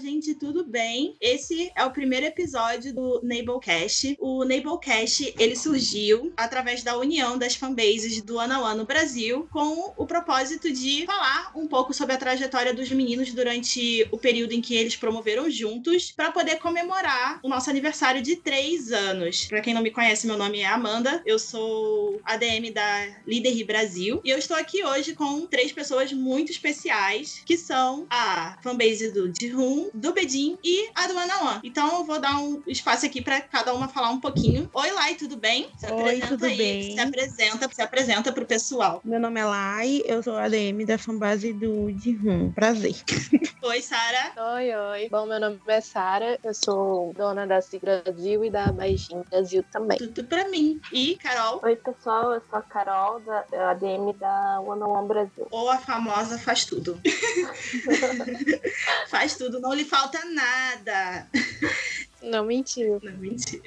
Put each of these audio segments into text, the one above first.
gente, tudo bem? Esse é o primeiro episódio do Nablecast. O Nablecast, ele surgiu através da união das fanbases do Anawan no Brasil, com o propósito de falar um pouco sobre a trajetória dos meninos durante o período em que eles promoveram juntos, para poder comemorar o nosso aniversário de três anos. Para quem não me conhece, meu nome é Amanda, eu sou ADM da Líder Brasil, e eu estou aqui hoje com três pessoas muito especiais, que são a fanbase do Do Bedin e a do Anawan. Então eu vou dar um espaço aqui para cada uma falar um pouquinho. Oi, Lai, tudo bem? Se Oi, apresenta tudo aí, bem? se apresenta, se apresenta pro pessoal. Meu nome é Lai, eu sou ADM da fanbase do Jihun. Prazer. Oi, Sara. Oi, oi. Bom, meu nome é Sara, eu sou dona da Sig Brasil e da Baixinho Brasil também. Tudo pra mim. E Carol? Oi, pessoal, eu sou a Carol, da ADM da One on One Brasil. Ou a famosa faz tudo. faz tudo, não lhe falta nada. Não mentiu. Não mentiu.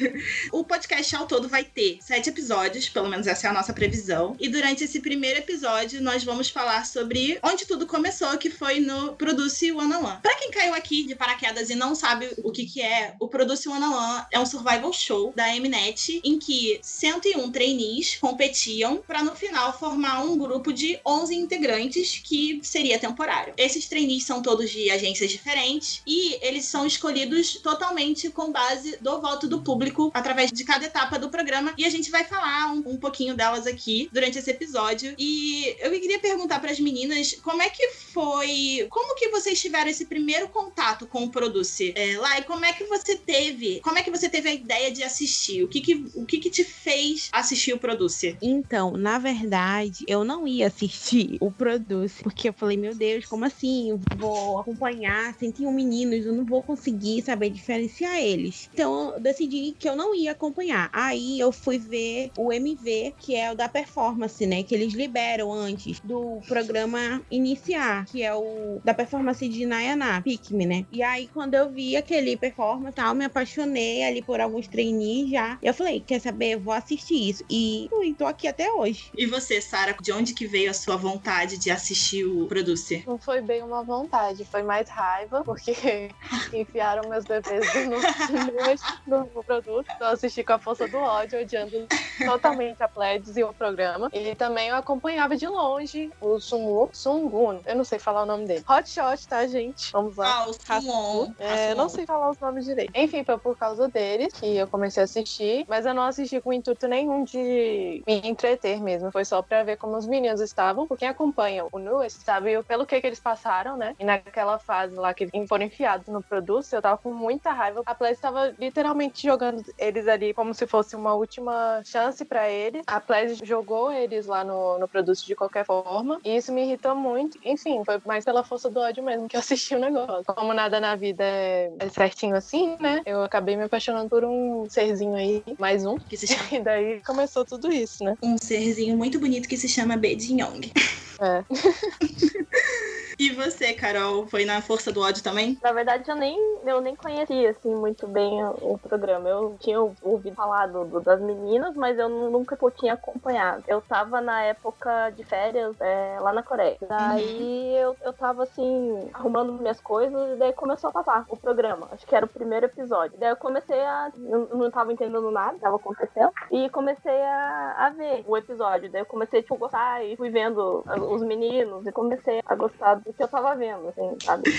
o podcast ao todo vai ter sete episódios, pelo menos essa é a nossa previsão. E durante esse primeiro episódio, nós vamos falar sobre onde tudo começou, que foi no Produce One on One. Pra quem caiu aqui de paraquedas e não sabe o que, que é, o Produce One on One é um survival show da Mnet em que 101 trainees competiam para no final formar um grupo de 11 integrantes que seria temporário. Esses trainees são todos de agências diferentes e eles são escolhidos totalmente com base do voto do público através de cada etapa do programa. E a gente vai falar um, um pouquinho delas aqui durante esse episódio. E eu queria perguntar para as meninas como é que foi, como que vocês tiveram esse primeiro contato com o Produce? É, Lai, como é que você teve, como é que você teve a ideia de assistir? O que que, o que, que te fez assistir o Produce? Então, na verdade, eu não ia assistir o Produce, porque eu falei, meu Deus, como assim? Eu vou acompanhar 101 meninos, eu não vou conseguir saber diferenciar influenciar eles. Então eu decidi que eu não ia acompanhar. Aí eu fui ver o MV, que é o da performance, né? Que eles liberam antes do programa iniciar, que é o da performance de Nayana, Pikmin, né? E aí quando eu vi aquele performance tal, me apaixonei ali por alguns trainees já. E eu falei, quer saber? Eu vou assistir isso. E fui, tô aqui até hoje. E você, Sara, de onde que veio a sua vontade de assistir o Producer? Não foi bem uma vontade, foi mais raiva, porque enfiaram meus bebês no, produto. Eu assisti com a força do ódio, odiando totalmente a Pledges e o programa. E também eu acompanhava de longe o Sumu Sungun. Eu não sei falar o nome dele. Hot Shot, tá, gente? Vamos lá. Ah, o Sumu. É, não sei falar os nomes direito. Enfim, foi por causa deles que eu comecei a assistir, mas eu não assisti com intuito nenhum de me entreter mesmo. Foi só pra ver como os meninos estavam. Porque quem acompanha o Nu sabe pelo que, que eles passaram, né? E naquela fase lá que foram enfiados no produto, eu tava com muita raiva. A Play estava literalmente jogando eles ali como se fosse uma última chance para eles. A Play jogou eles lá no, no produto de qualquer forma. E isso me irritou muito. Enfim, foi mais pela força do ódio mesmo que eu assisti o negócio. Como nada na vida é, é certinho assim, né? Eu acabei me apaixonando por um serzinho aí, mais um. Que se chama... E daí começou tudo isso, né? Um serzinho muito bonito que se chama Bedinhong. É. E você, Carol, foi na força do ódio também? Na verdade, eu nem, eu nem conhecia, assim, muito bem o, o programa. Eu tinha ouvido falar do, do, das meninas, mas eu nunca tinha acompanhado. Eu tava na época de férias é, lá na Coreia. Daí uhum. eu, eu tava, assim, arrumando minhas coisas e daí começou a passar o programa. Acho que era o primeiro episódio. Daí eu comecei a... Eu não tava entendendo nada que tava acontecendo. E comecei a, a ver o episódio. Daí eu comecei, tipo, a gostar e fui vendo os meninos e comecei a gostar do que eu tava vendo, assim, sabe?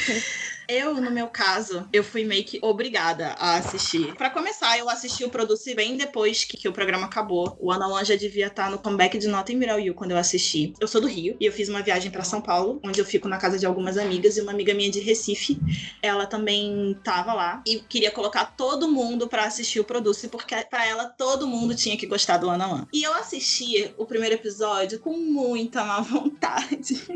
Eu, no meu caso, eu fui meio que obrigada a assistir. Para começar, eu assisti o Produce bem depois que, que o programa acabou. O Ana One já devia estar no comeback de Nota em You quando eu assisti. Eu sou do Rio e eu fiz uma viagem para São Paulo, onde eu fico na casa de algumas amigas e uma amiga minha de Recife, ela também tava lá e queria colocar todo mundo para assistir o Produce porque para ela todo mundo tinha que gostar do Ana One. E eu assisti o primeiro episódio com muita má vontade.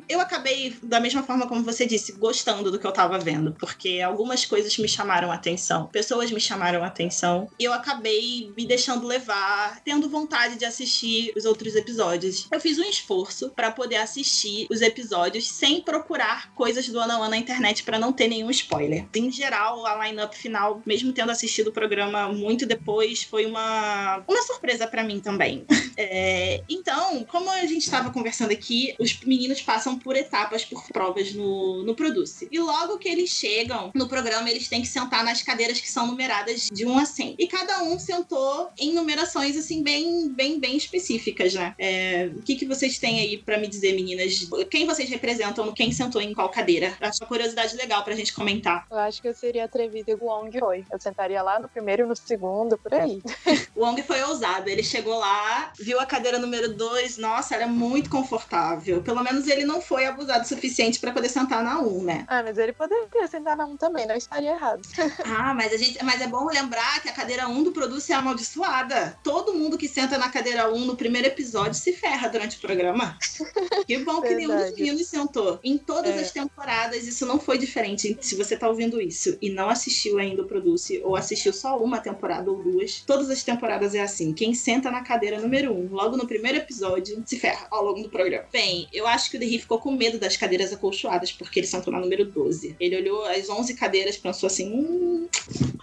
Eu acabei da mesma forma como você disse, gostando do que eu tava vendo porque algumas coisas me chamaram a atenção, pessoas me chamaram a atenção, e eu acabei me deixando levar, tendo vontade de assistir os outros episódios. Eu fiz um esforço para poder assistir os episódios sem procurar coisas do Ana na internet para não ter nenhum spoiler. Em geral, a line-up final, mesmo tendo assistido o programa muito depois, foi uma, uma surpresa para mim também. É, então, como a gente estava conversando aqui, os meninos passam por etapas, por provas no, no Produce. E logo que eles chegam no programa, eles têm que sentar nas cadeiras que são numeradas de 1 a 100. E cada um sentou em numerações, assim, bem, bem, bem específicas, né? É, o que, que vocês têm aí para me dizer, meninas? Quem vocês representam? Quem sentou em qual cadeira? Acho uma curiosidade legal pra gente comentar. Eu acho que eu seria atrevida igual o Wong foi. Eu sentaria lá no primeiro e no segundo, por aí. o Wong foi ousado. Ele chegou lá, viu a cadeira número 2, nossa, era muito confortável. Pelo menos ele não foi abusado o suficiente para poder sentar na 1, um, né? Ah, mas ele poderia sentar na 1 um também, não estaria errado. ah, mas a gente, mas é bom lembrar que a cadeira 1 um do Produce é amaldiçoada. Todo mundo que senta na cadeira 1 no primeiro episódio se ferra durante o programa. Que bom que nenhum dos meninos sentou. Em todas é. as temporadas, isso não foi diferente. Se você tá ouvindo isso e não assistiu ainda o Produce, ou assistiu só uma temporada ou duas, todas as temporadas é assim. Quem senta na cadeira número 1, um, logo no primeiro episódio, se ferra ao longo do programa. Bem, eu acho que o Derry ficou com medo das cadeiras acolchoadas, porque ele sentou na número 12. Ele olhou as 11 cadeiras e pensou assim: hum,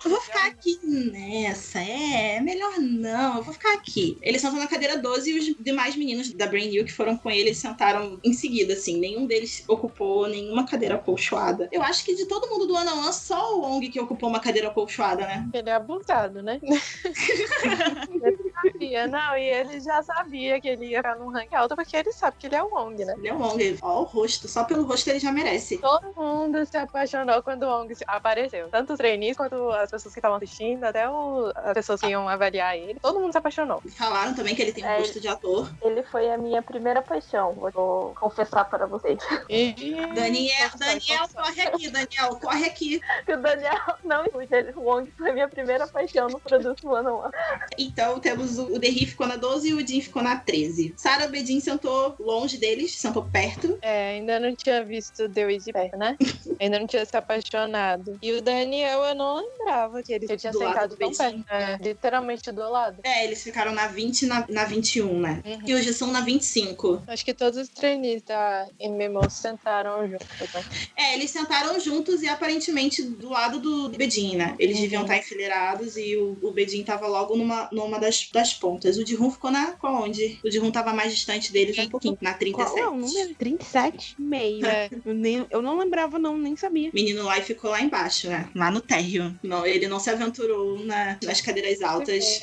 eu vou ficar aqui nessa. É, melhor não, eu vou ficar aqui. Ele sentou na cadeira 12 e os demais meninos da Brain New que foram com ele sentaram em seguida, assim. Nenhum deles ocupou nenhuma cadeira acolchoada. Eu acho que de todo mundo do ano One, só o Wong que ocupou uma cadeira acolchoada, né? Ele é abusado, né? sabia, não, e ele já sabia que ele ia ficar num rank alto porque ele sabe que ele é o Wong, né? Ele é o Wong. Ó, o rosto, só pelo rosto ele já merece. Todo mundo se apaixonou quando o Wong apareceu. Tanto os trainees quanto as pessoas que estavam assistindo, até o, as pessoas que iam avaliar ele. Todo mundo se apaixonou. Falaram também que ele tem um é, rosto de ator. Ele foi a minha primeira paixão, vou confessar para vocês. E... Daniel, Daniel, corre aqui, Daniel, corre aqui. o Daniel não escute, ele, o Wong foi a minha primeira paixão no produto One on Então temos o, Derry ficou na 12 e o Jin ficou na 13. Sarah Bedin sentou longe deles, sentou perto. É, ainda não tinha visto The de perto, né? ainda não tinha se apaixonado. E o Daniel, eu não lembrava que ele tinha do sentado tão perto. É, literalmente do lado. É, eles ficaram na 20 e na, na 21, né? Uhum. E hoje são na 25. Acho que todos os trainees da MMO sentaram juntos. Né? É, eles sentaram juntos e aparentemente do lado do Bedin, né? Eles uhum. deviam estar enfileirados e o, o Bedin tava logo numa, numa das, das pontas. O Dirun ficou na qual onde? O Dirun tava mais distante deles um pouquinho, na 37. Qual é o número? 37 meio. É. Eu, nem, eu não lembrava, não, nem sabia. Menino e ficou lá embaixo, né? Lá no térreo. Não, ele não se aventurou na, nas cadeiras altas.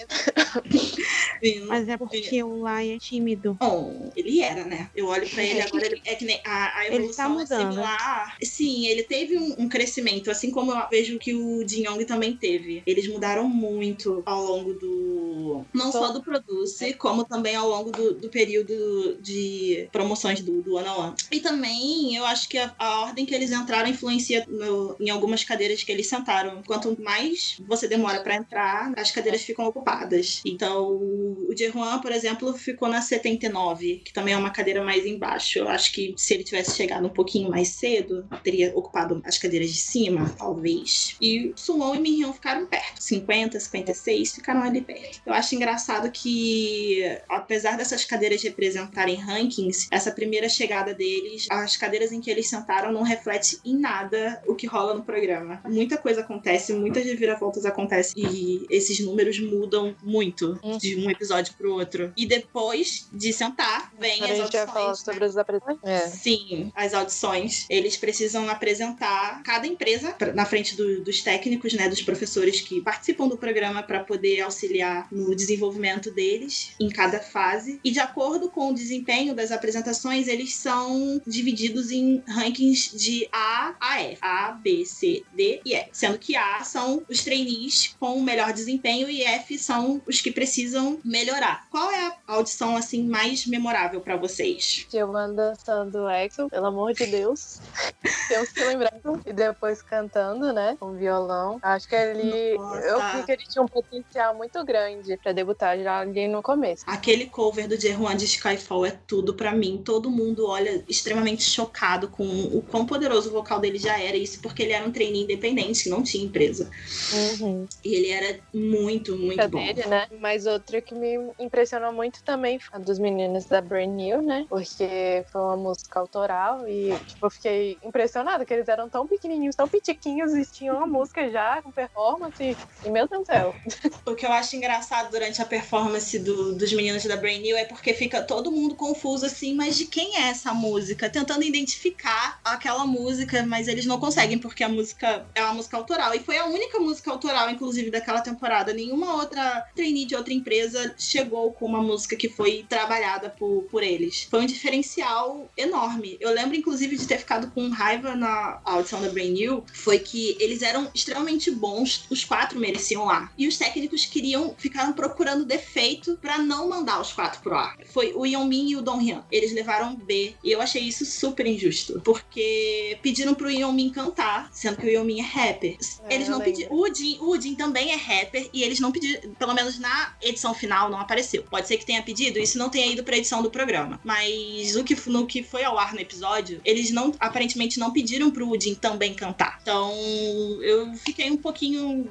Mas é porque o Lai é tímido. Bom, ele era, né? Eu olho pra ele agora, ele, é que nem a, a evolução ele tá mudando. similar. Sim, ele teve um, um, crescimento, assim como eu vejo que o Jin Yong também teve. Eles mudaram muito ao longo do. Não só do Produce, como também ao longo do, do período de promoções do, do One on One. E também eu acho que a, a ordem que eles entraram influencia no, em algumas cadeiras que eles sentaram. Quanto mais você demora para entrar, as cadeiras ficam ocupadas. Então, o Jehuan, por exemplo, ficou na 79, que também é uma cadeira mais embaixo. Eu acho que se ele tivesse chegado um pouquinho mais cedo, teria ocupado as cadeiras de cima, talvez. E Suwon e Minhyun ficaram perto. 50, 56, ficaram ali perto. Eu acho engraçado que, apesar dessas cadeiras representarem rankings, essa primeira chegada deles, as cadeiras em que eles sentaram não reflete em nada o que rola no programa. Muita coisa acontece, muitas reviravoltas acontecem e esses números mudam muito uhum. de um episódio pro outro. E depois de sentar, vem as audições. Vai falar sobre as apresentações? É. Sim, as audições. Eles precisam apresentar cada empresa na frente do, dos técnicos, né, dos professores que participam do programa para poder auxiliar no desenvolvimento deles em cada fase. E de acordo com o desempenho das apresentações, eles são divididos em rankings de A a F. A, B, C, D e E. Sendo que A são os trainees com o melhor desempenho e F são os que precisam melhorar. Qual é a audição assim mais memorável para vocês? Giovanna dançando Exo, pelo amor de Deus. Temos que lembrar. E depois cantando, né? Com violão. Acho que ele. Nossa. Eu vi que ele tinha um potencial muito grande para debutar já ali no começo. Aquele cover do Jehuan de Skyfall é tudo para mim. Todo mundo olha extremamente chocado com o quão poderoso o vocal dele já era. Isso porque ele era um trainee independente, que não tinha empresa. Uhum. E ele era muito, muito bom. Dele, né? Mas outra que me impressionou muito também a dos meninos da Brand New, né? Porque foi uma música autoral e, tipo, eu fiquei impressionada que eles eram tão pequenininhos, tão pitiquinhos e tinham uma música já com performance. E, meu Deus do céu. O que eu acho engraçado durante a performance do, dos meninos da Brand New é porque fica todo mundo confuso assim, mas de quem é essa música? Tentando identificar aquela música, mas eles não conseguem porque a música é uma música autoral. E foi a única música autoral, inclusive, daquela temporada. Nenhuma outra trainee de outra empresa chegou com uma música que foi trabalhada por, por eles. Foi um diferencial enorme. Eu lembro, inclusive, de ter ficado com raiva na audição da Brain New, foi que eles eram extremamente bons, os quatro mereciam lá. E os técnicos queriam, ficaram procurando defeito para não mandar os quatro pro ar. Foi o Yeonmin e o Dong Hyun. Eles levaram B. E eu achei isso super injusto. Porque pediram pro Yeonmin cantar, sendo que o Yeonmin é rapper. É, eles não pediram. O Jin, o Jin também é rapper e eles não pediram, pelo menos na edição final não apareceu. Pode ser que tenha pedido, isso não tenha ido pra edição do programa. Mas o que, no que foi ao ar no episódio, eles não aparentemente não pediram pro Udin também cantar. Então eu fiquei um pouquinho.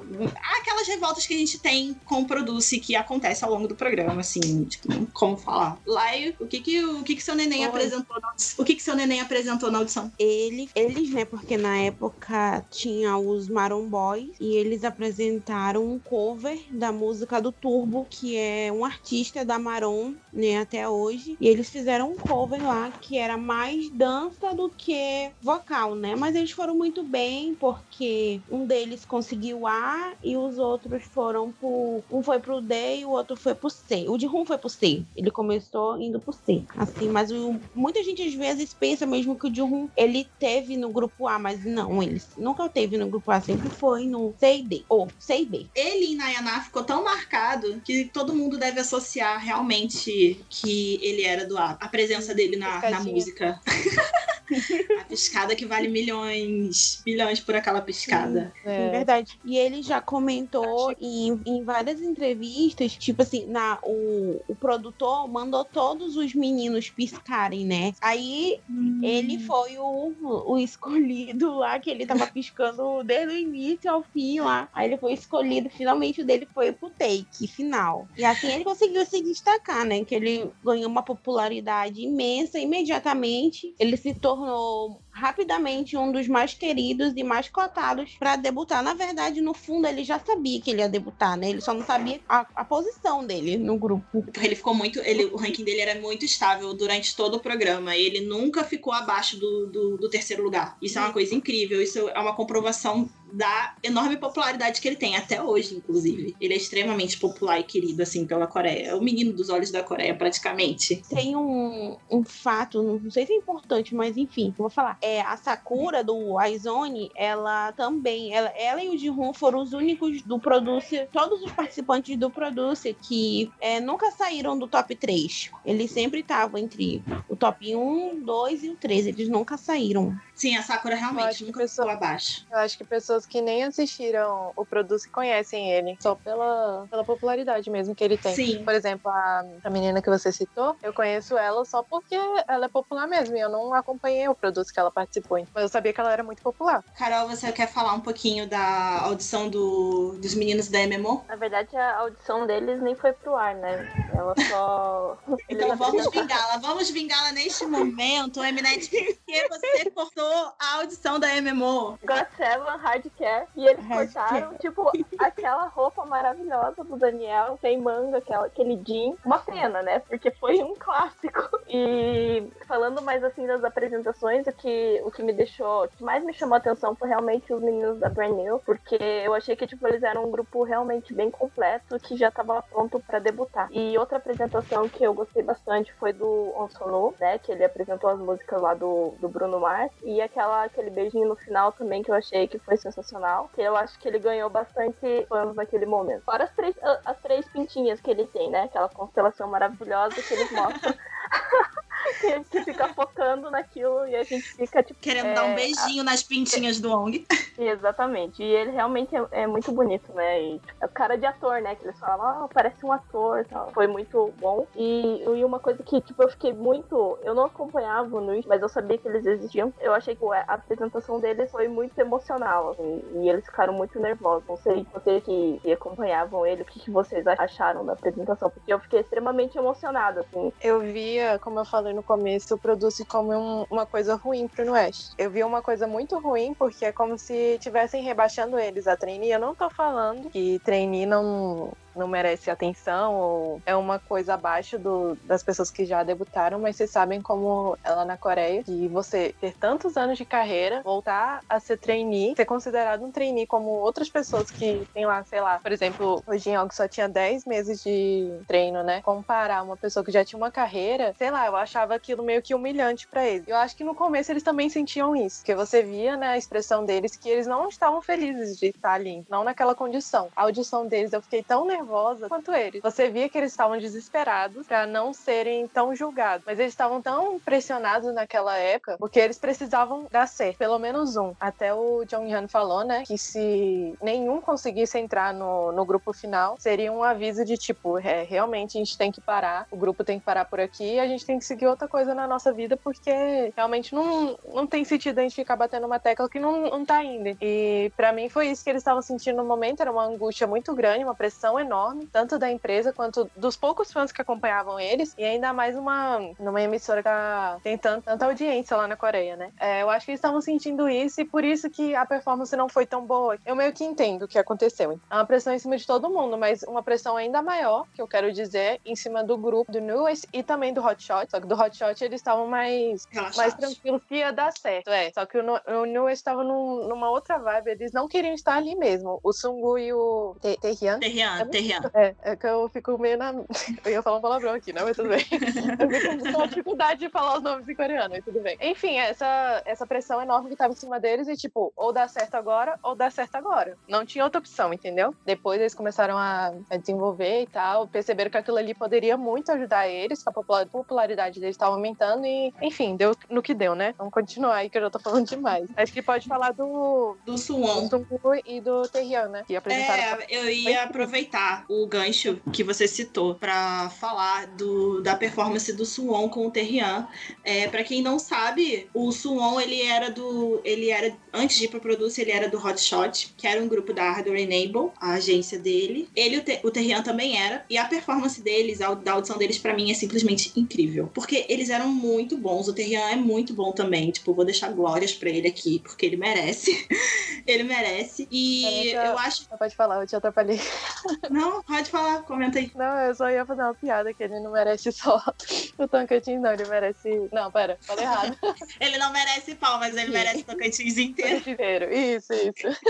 Aquelas revoltas que a gente tem com o Produce que acontece ao longo do programa, assim, tipo, como falar. Lai, o que que o que que seu neném Oi. apresentou na audição? O que que seu neném apresentou na audição? Ele, eles, né? Porque na época tinha os Maroon Boys e eles apresentaram um cover da música do Turbo, que é um artista da Maroon, né? Até hoje. E eles fizeram um cover lá que era mais dança do que vocal, né? Mas eles foram muito bem porque um deles conseguiu A e os outros foram pro. Um foi pro D e o outro foi pro C. O de Rum foi pro C. Ele começou indo pro C. Assim, mas o, muita gente às vezes pensa mesmo que o de Rum ele teve no grupo A, mas não, ele nunca teve no grupo A, sempre foi no C e D. Ou C e B. ele em Nayaná ficou tão marcado que todo mundo deve associar realmente que ele era do A. A presença dele na, na música. a piscada que vale milhões, milhões por aquela piscada. Sim, É. verdade. E ele já comentou em, em várias entrevistas, tipo assim, na, o, o produtor mandou todos os meninos piscarem, né? Aí ele foi o, o escolhido lá, que ele tava piscando desde o início ao fim lá. Aí ele foi escolhido, finalmente o dele foi pro take final. E assim ele conseguiu se destacar, né? Que ele ganhou uma popularidade imensa imediatamente. Ele se tornou tornou rapidamente um dos mais queridos e mais cotados para debutar. Na verdade, no fundo, ele já sabia que ele ia debutar, né? Ele só não sabia a, a posição dele no grupo. Ele ficou muito. Ele, o ranking dele era muito estável durante todo o programa. Ele nunca ficou abaixo do, do, do terceiro lugar. Isso é uma coisa incrível. Isso é uma comprovação da enorme popularidade que ele tem, até hoje, inclusive. Ele é extremamente popular e querido, assim, pela Coreia. É o menino dos olhos da Coreia, praticamente. Tem um, um fato, não sei se é importante, mas enfim, eu vou falar. É, a Sakura do Aizone, ela também, ela, ela e o Jihun foram os únicos do Producer, todos os participantes do Producer que é, nunca saíram do top 3. Eles sempre estavam entre o top 1, 2 e o 3. Eeles nunca saíram. Sim, a Sakura realmente nunca pessoa- ficou abaixo. Eu acho que pessoas que nem assistiram o Produce conhecem ele, só pela, pela popularidade mesmo que ele tem. Sim. Por exemplo, a, a menina que você citou, eu conheço ela só porque ela é popular mesmo. E eu não acompanhei o Produce que ela participou. Mas eu sabia que ela era muito popular. Carol, você quer falar um pouquinho da audição do, dos meninos da MMO? Na verdade, a audição deles nem foi pro ar, né? Ela só. Então vamos vingá-la, vamos vingá-la neste momento, Eminete, porque você cortou a audição da MMO. God Seven Hardcare e eles Hardcare. cortaram, tipo, aquela roupa maravilhosa do Daniel, sem manga, aquela, aquele jean. Uma pena, né? Porque foi um clássico. E falando mais assim das apresentações, o que, o que me deixou, o que mais me chamou a atenção foi realmente os meninos da Brand New, porque eu achei que tipo, eles eram um grupo realmente bem completo que já tava pronto pra debutar. E outra apresentação que eu gostei bastante foi do Onsonu, né? Que ele apresentou as músicas lá do, do Bruno Mars. E aquela, aquele beijinho no final também que eu achei que foi sensacional. Que eu acho que ele ganhou bastante fãs naquele momento. Fora as três, as três pintinhas que ele tem, né? Aquela constelação maravilhosa que eles mostram. que, que fica focando naquilo e a gente fica, tipo. Querendo é, dar um beijinho nas pintinhas do Ong. Exatamente. E ele realmente é, é muito bonito, né? E, é o cara de ator, né? Que eles falam, ah, parece um ator tal. Foi muito bom. E, e uma coisa que, tipo, eu fiquei muito. Eu não acompanhava no mas eu sabia que eles existiam. Eu achei que a apresentação deles foi muito emocional, assim, e eles ficaram muito nervosos. Não sei vocês que, que acompanhavam ele, o que, que vocês acharam da apresentação, porque eu fiquei extremamente emocionada, assim. Eu via, como eu falei no começo, o Produce como um, uma coisa ruim pro West. Eu vi uma coisa muito ruim, porque é como se estivessem rebaixando eles a trainee. Eu não tô falando que trainee não não merece atenção ou é uma coisa abaixo do, das pessoas que já debutaram, mas vocês sabem como ela na Coreia, que você ter tantos anos de carreira, voltar a ser trainee, ser considerado um trainee como outras pessoas que tem lá, sei lá, por exemplo, o Jin Young só tinha 10 meses de treino, né? Comparar uma pessoa que já tinha uma carreira, sei lá, eu achava aquilo meio que humilhante para eles. Eu acho que no começo eles também sentiam isso, porque você via, né, a expressão deles que eles não estavam felizes de estar ali, não naquela condição. A audição deles eu fiquei tão nervosa nervosa quanto eles. Você via que eles estavam desesperados para não serem tão julgados, mas eles estavam tão pressionados naquela época porque eles precisavam dar certo, pelo menos um. Até o Jong Han falou, né, que se nenhum conseguisse entrar no, no grupo final, seria um aviso de tipo, é, realmente a gente tem que parar, o grupo tem que parar por aqui, a gente tem que seguir outra coisa na nossa vida porque realmente não, não tem sentido a gente ficar batendo uma tecla que não, não tá indo. E para mim foi isso que eles estavam sentindo no momento, era uma angústia muito grande, uma pressão enorme enorme, tanto da empresa quanto dos poucos fãs que acompanhavam eles, e ainda mais uma, numa emissora que tá tentando tanta audiência lá na Coreia, né? É, eu acho que eles estavam sentindo isso e por isso que a performance não foi tão boa. Eu meio que entendo o que aconteceu. É uma pressão em cima de todo mundo, mas uma pressão ainda maior, que eu quero dizer, em cima do grupo do Newest e também do Hotshot. Só que do Hotshot eles estavam mais, mais tranquilos que ia dar certo. É, só que o, o Newest estava num, numa outra vibe, eles não queriam estar ali mesmo. O Sungu e o Taehyun. Taehyun, É, é que eu fico meio na. Eu ia falar um palavrão aqui, né? Mas tudo bem. Eu fico com dificuldade de falar os nomes em coreano, mas tudo bem. Enfim, essa, essa pressão enorme que tava em cima deles e, tipo, ou dá certo agora, ou dá certo agora. Não tinha outra opção, entendeu? Depois eles começaram a, a desenvolver e tal, perceberam que aquilo ali poderia muito ajudar eles, que a popularidade deles estava aumentando e, enfim, deu no que deu, né? Vamos continuar aí, que eu já tô falando demais. Acho que pode falar do. Do Suwon. Do e do Terrian, né? Que apresentaram. É, eu ia aproveitar o gancho que você citou para falar do, da performance do Suwon com o Terrian. É, para quem não sabe, o Suwon ele era do, ele era antes de ir pro Produce, ele era do Hotshot, que era um grupo da Hardware Enable, a agência dele. Ele o Terrian também era e a performance deles, a, da audição deles para mim é simplesmente incrível, porque eles eram muito bons. O Terrian é muito bom também, tipo, vou deixar glórias para ele aqui, porque ele merece. ele merece. E eu, eu acho. Pode falar, eu te atrapalhei. Não, pode falar, comenta aí. Não, eu só ia fazer uma piada que ele não merece só o Tocantins, não. Ele merece. Não, pera, falei errado. ele não merece pau, mas ele merece Tocantins inteiro. inteiro. Isso, isso.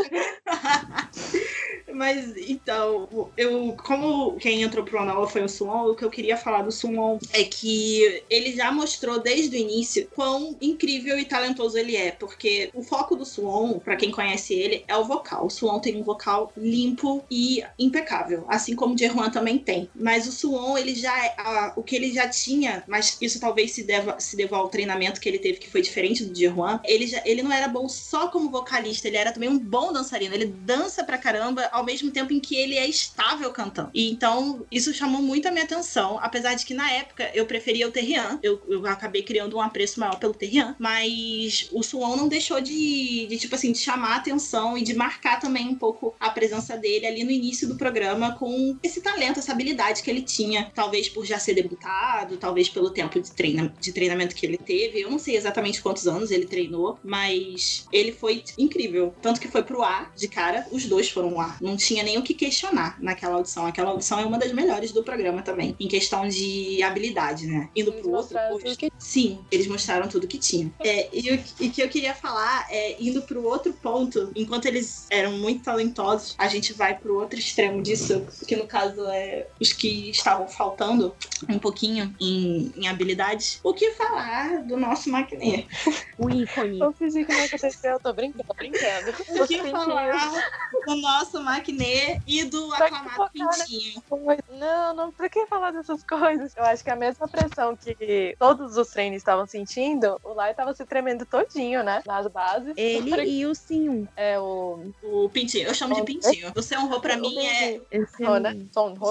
mas então, eu, como quem entrou pro Anoa foi o Suwon, o que eu queria falar do Suwon é que ele já mostrou desde o início quão incrível e talentoso ele é, porque o foco do Suwon, para quem conhece ele, é o vocal. O Suwon tem um vocal limpo e impecável, assim como o Jeruan também tem. Mas o Suon, ele já é, a, o que ele já tinha, mas isso talvez se deva, se deva ao treinamento que ele teve, que foi diferente do Jeruan. Ele, já, ele não era bom só como vocalista, ele era também um bom dançarino. Ele dança pra caramba, ao mesmo tempo em que ele é estável cantando. E então, isso chamou muito a minha atenção, apesar de que na época eu preferia o Terrian. Eu, eu acabei criando um apreço maior pelo Terrian, mas o Suon não deixou de, de, tipo assim, de chamar a atenção e de marcar também um pouco a presença dele ali no início do programa com esse talento, essa habilidade que ele tinha, talvez por já ser debutado, talvez pelo tempo de, treina, de treinamento que ele teve. Eu não sei exatamente quantos anos ele treinou, mas ele foi incrível. Tanto que foi pro ar de cara, os dois foram ar. Não tinha nem o que questionar naquela audição. Aquela audição é uma das melhores do programa também, em questão de habilidade, né? Indo eles pro outro. Que... Sim, eles mostraram tudo que tinha. É, e o que eu queria falar é, indo pro outro ponto, enquanto eles eram muito talentosos, a gente vai pro outro extremo disso, que no caso é os que estavam faltando um pouquinho em, em habilidades. O que falar do nosso Maquinê? O ícone. Eu fingi que não aconteceu, eu tô brincando, tô brincando. O que falar do nosso Acne e do Pra aclamado? Pintinho. Não, não, pra que falar dessas coisas? Eu acho que a mesma pressão que todos os treinos estavam sentindo, o Lai tava se tremendo todinho, né? Nas bases. Ele e o Sim. É o. O Pintinho, eu chamo de Pintinho. Você honrou pra mim é. Esse Son, né?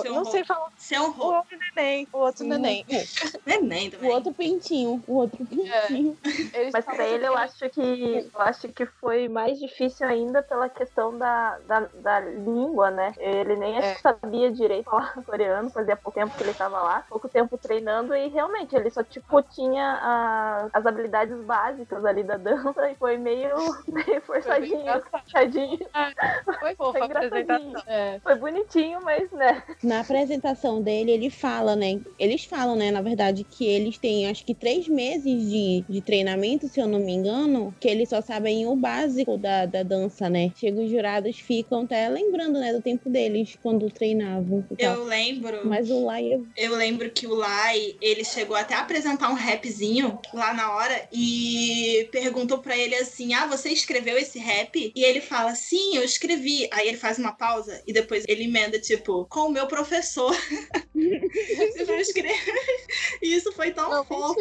Não sei falar. Você O outro neném. O outro neném. Neném O também. outro pintinho. O outro pintinho. Eles Mas pra ele eu acho que eu acho que foi mais difícil ainda pela questão da, da, da língua, né? Ele nem acho É. que sabia direito falar coreano, fazia pouco tempo que ele tava lá, pouco tempo treinando e realmente ele só tipo tinha a- as habilidades básicas ali da dança e foi meio, meio forçadinho, engraçado. forçadinho. Foi fofa a engraçadinho. apresentação. É. Foi bonitinho, mas né? Na apresentação dele, ele fala, né? Eles falam, né, na verdade, que eles têm acho que três meses de, de treinamento, se eu não me engano, que eles só sabem o básico da, da dança, né? Chega os jurados, ficam até lembrando, né, do tempo deles quando treinavam. Eu lembro. Mas o Lai é Eu lembro que o Lai, ele chegou até a apresentar um rapzinho lá na hora e perguntou pra ele assim: Ah, você escreveu esse rap? E ele fala: Sim, eu escrevi. Aí ele faz uma pausa e depois ele emenda, tipo, com o meu professor. Eu escrevi. E isso foi tão Não, fofo.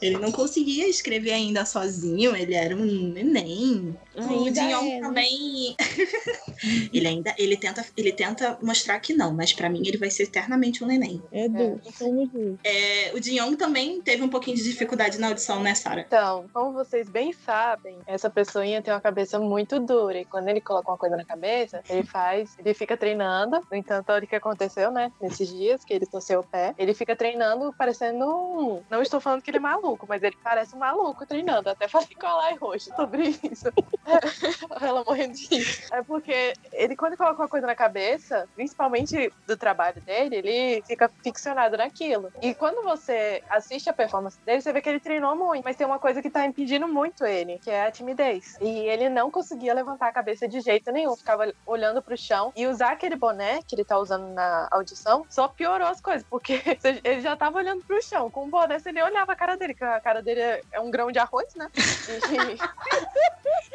ele não conseguia escrever ainda sozinho, ele era um neném. O Ainda Dion é, também. ele ainda ele tenta, ele tenta mostrar que não, mas pra mim ele vai ser eternamente um neném. Edu, somos juntos. É, o Dion também teve um pouquinho de dificuldade na audição, né, Sara? Então, como vocês bem sabem, essa pessoinha tem uma cabeça muito dura. E quando ele coloca uma coisa na cabeça, ele faz, ele fica treinando. No entanto, olha o que aconteceu, né? Nesses dias que ele torceu o pé. Ele fica treinando parecendo um. Não estou falando que ele é maluco, mas ele parece um maluco treinando. Até falei com a Lai roxo sobre isso. Ela morrendo de. É porque ele, quando coloca uma coisa na cabeça, principalmente do trabalho dele, ele fica ficcionado naquilo. E quando você assiste a performance dele, você vê que ele treinou muito, mas tem uma coisa que tá impedindo muito ele, que é a timidez. E ele não conseguia levantar a cabeça de jeito nenhum, ficava olhando pro chão e usar aquele boné que ele tá usando na audição só piorou as coisas, porque ele já tava olhando pro chão. Com o boné, você nem olhava a cara dele, que a cara dele é um grão de arroz, né? E-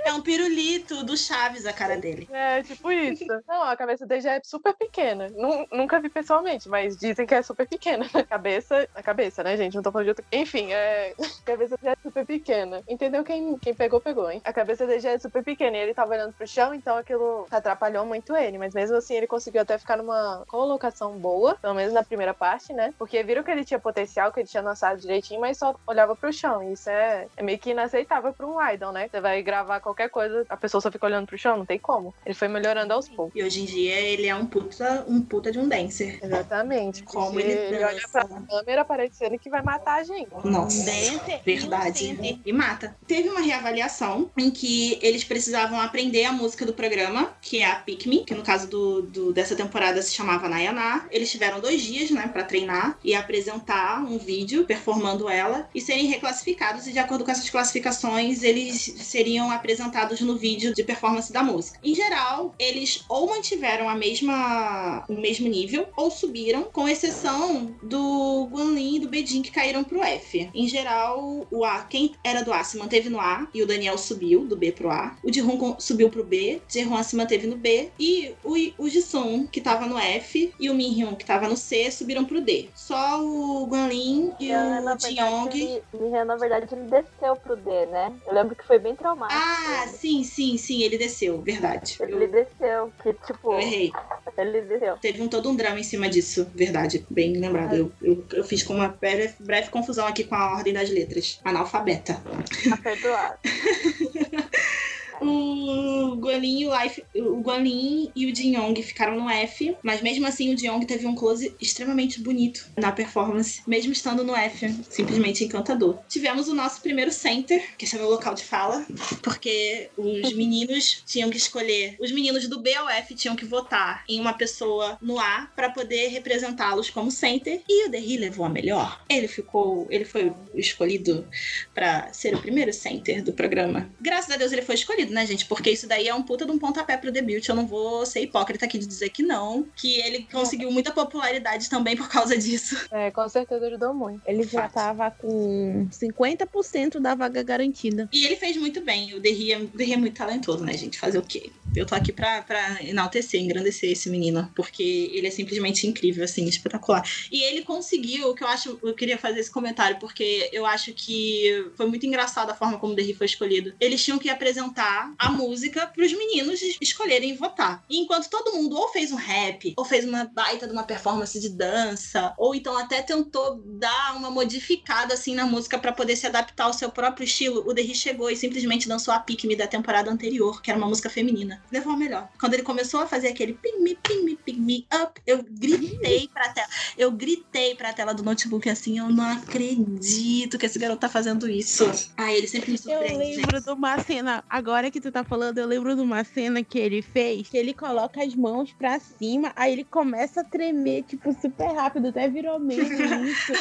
É um pirulito do Chaves a cara dele. É, tipo isso. Não, a cabeça dele já é super pequena. Nu- nunca vi pessoalmente, mas dizem que é super pequena. A cabeça. A cabeça, né, gente? Não tô falando de outra. Enfim, é. A cabeça dele é super pequena. Entendeu? Quem, quem pegou, pegou, hein? A cabeça dele já é super pequena e ele tava olhando pro chão, então aquilo atrapalhou muito ele. Mas mesmo assim, ele conseguiu até ficar numa colocação boa, pelo menos na primeira parte, né? Porque viram que ele tinha potencial, que ele tinha lançado direitinho, mas só olhava pro chão. E isso é, é meio que inaceitável pra um idol, né? Você vai gravar qualquer coisa, a pessoa só fica olhando pro chão, não tem como. Ele foi melhorando aos poucos. E hoje em dia ele é um puta, um puta de um dancer. Exatamente. Como porque ele olha pra câmera parecendo que vai matar a gente. Nossa. Dancer Verdade. inocente. E mata. Teve uma reavaliação em que eles precisavam aprender a música do programa, que é a Pick Me, que no caso do, do- dessa temporada se chamava Nayaná. Eles tiveram dois dias, né, pra treinar e apresentar um vídeo performando ela e serem reclassificados. E de acordo com essas classificações, eles seriam apresentados no vídeo de performance da música. Em geral, eles ou mantiveram a mesma, o mesmo nível ou subiram, com exceção do Guanlin e do Bedin que caíram pro F. Em geral, o A, quem era do A se manteve no A e o Daniel subiu do B pro A. O Jihun subiu pro B, Jaehoon se manteve no B e o, o Jisung, que tava no F, e o Minhyun, que tava no C, subiram pro D. Só o Guanlin e na o ele, Rihanna, na verdade, ele desceu pro D, né? Eu lembro que foi bem traumático. Ah, sim, sim, sim, ele desceu, verdade. Ele Eu, desceu, que tipo, eu errei. ele desceu. Teve um todo um drama em cima disso, verdade. Bem lembrado. Eu, eu, eu fiz com uma breve, breve confusão aqui com a ordem das letras. Analfabeta. Tá perdoado. O Guanlin e o Life, o Guanlin e o Jin Yong ficaram no F, mas mesmo assim o Jin Yong teve um close extremamente bonito na performance, mesmo estando no F, simplesmente encantador. Tivemos o nosso primeiro center, que esse é meu local de fala, porque os meninos tinham que escolher, os meninos do B ao F tinham que votar em uma pessoa no A para poder representá-los como center, e o Derry levou a melhor. Ele ficou, ele foi escolhido para ser o primeiro center do programa. Graças a Deus ele foi escolhido, né, gente? Porque isso daí é um puta de um pontapé pro debut. Eu não vou ser hipócrita aqui de dizer que não. Que ele conseguiu muita popularidade também por causa disso. É, com certeza ajudou muito. Ele já Fato. tava com 50% da vaga garantida. E ele fez muito bem. O Derry é, é muito talentoso, né, gente? Fazer o quê? Eu tô aqui pra, pra enaltecer, engrandecer esse menino, porque ele é simplesmente incrível, assim, espetacular. E ele conseguiu, que eu acho, eu queria fazer esse comentário, porque eu acho que foi muito engraçado a forma como o Derry foi escolhido. Eles tinham que apresentar a música pros meninos escolherem votar. E enquanto todo mundo ou fez um rap, ou fez uma baita de uma performance de dança, ou então até tentou dar uma modificada assim na música para poder se adaptar ao seu próprio estilo, o Derry chegou e simplesmente dançou a Pick Me da temporada anterior, que era uma música feminina. Levou a melhor. Quando ele começou a fazer aquele ping me, ping me, ping me up, eu gritei pra tela. Eu gritei pra tela do notebook assim, eu não acredito que esse garoto tá fazendo isso. Ah, ele sempre me surpreende. Eu lembro gente. de uma cena, agora que tu tá falando, eu lembro de uma cena que ele fez, que ele coloca as mãos pra cima, aí ele começa a tremer, tipo, super rápido, até virou meme isso.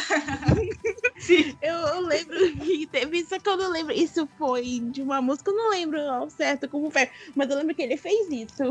Eu, eu lembro que teve isso que eu não lembro. Isso foi de uma música, eu não lembro ao certo como foi, mas eu lembro que ele fez isso.